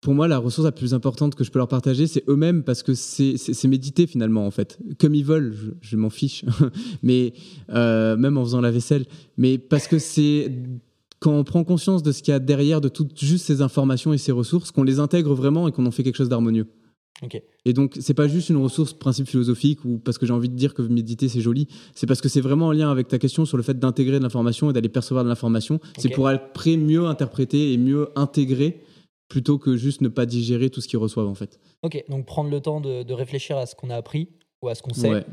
Speaker 1: pour moi, la ressource la plus importante que je peux leur partager, c'est eux-mêmes parce que c'est méditer finalement en fait. Comme ils veulent, je, je m'en fiche, mais euh, même en faisant la vaisselle. Mais parce que c'est quand on prend conscience de ce qu'il y a derrière de toutes juste ces informations et ces ressources, qu'on les intègre vraiment et qu'on en fait quelque chose d'harmonieux. Et donc, c'est pas juste une ressource principe philosophique ou parce que j'ai envie de dire que méditer c'est joli. C'est parce que c'est vraiment en lien avec ta question sur le fait d'intégrer de l'information et d'aller percevoir de l'information. C'est pour après mieux interpréter et mieux intégrer plutôt que juste ne pas digérer tout ce qu'ils reçoivent en fait.
Speaker 2: Ok, donc prendre le temps de, de réfléchir à ce qu'on a appris ou à ce qu'on sait
Speaker 1: Ouais.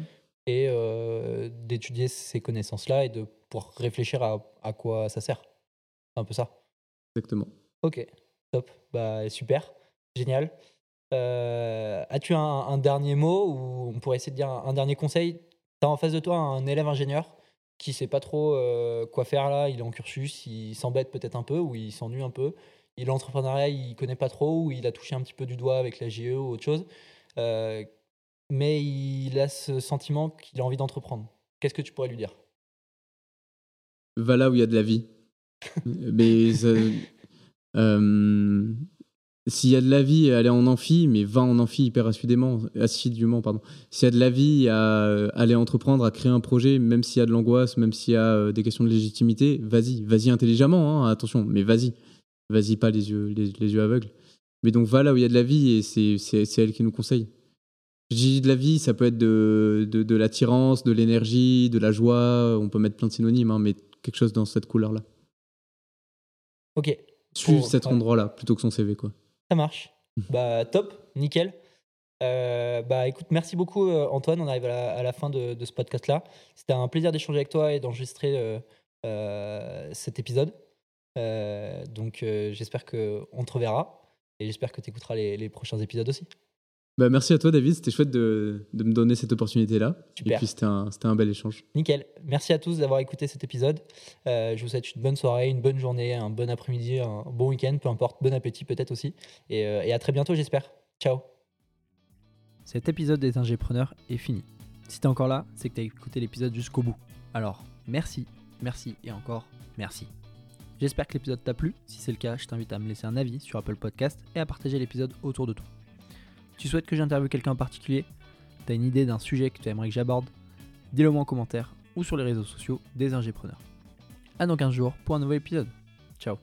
Speaker 2: et euh, d'étudier ces connaissances-là et de pouvoir réfléchir à, à quoi ça sert. C'est un peu ça.
Speaker 1: Exactement.
Speaker 2: Ok, top. Bah, super, génial. Euh, As-tu un, un dernier mot ou on pourrait essayer de dire un, un dernier conseil? Tu as en face de toi un élève ingénieur qui sait pas trop euh, quoi faire là, il est en cursus, il s'embête peut-être un peu ou il s'ennuie un peu. Il est entrepreneuriat, il connaît pas trop ou il a touché un petit peu du doigt avec la GE ou autre chose. Euh, mais il a ce sentiment qu'il a envie d'entreprendre. Qu'est-ce que tu pourrais lui dire?
Speaker 1: Va là où il y a de la vie. mais euh, s'il y a de la vie, aller en amphi, mais va en amphi hyper assidûment, assidûment pardon. S'il y a de la vie à aller entreprendre, à créer un projet, même s'il y a de l'angoisse, même s'il y a euh, des questions de légitimité, vas-y, vas-y intelligemment, hein, attention, mais vas-y, vas-y pas les yeux, les, les yeux aveugles. Mais donc va là où il y a de la vie et c'est elle qui nous conseille. Je dis de la vie, ça peut être de, de, de l'attirance, de l'énergie, de la joie, on peut mettre plein de synonymes, hein, mais quelque chose dans cette couleur-là.
Speaker 2: Ok,
Speaker 1: Suivre cet
Speaker 2: ouais.
Speaker 1: endroit-là plutôt que son CV, quoi.
Speaker 2: Ça marche. Bah top, nickel. Euh, bah écoute, merci beaucoup euh, Antoine. On arrive à la, à la fin de, de ce podcast-là. C'était un plaisir d'échanger avec toi et d'enregistrer euh, cet épisode. Euh, donc euh, j'espère qu'on te reverra et j'espère que tu écouteras les, les prochains épisodes aussi.
Speaker 1: Bah, merci à toi, David. C'était chouette de, de me donner cette opportunité-là. Et puis, c'était un, c'était un bel échange.
Speaker 2: Nickel. Merci à tous d'avoir écouté cet épisode. Euh, je vous souhaite une bonne soirée, une bonne journée, un bon après-midi, un bon week-end, peu importe. Bon appétit peut-être aussi. Et, euh, et à très bientôt, j'espère. Ciao.
Speaker 3: Cet épisode des ingépreneurs est fini. Si t'es encore là, c'est que t'as écouté l'épisode jusqu'au bout. Alors, merci, merci et encore merci. J'espère que l'épisode t'a plu. Si c'est le cas, je t'invite à me laisser un avis sur Apple Podcast et à partager l'épisode autour de toi. Tu souhaites que j'interviewe quelqu'un en particulier? T'as une idée d'un sujet que tu aimerais que j'aborde? Dis-le moi en commentaire ou sur les réseaux sociaux des ingépreneurs. À dans 15 jours pour un nouvel épisode. Ciao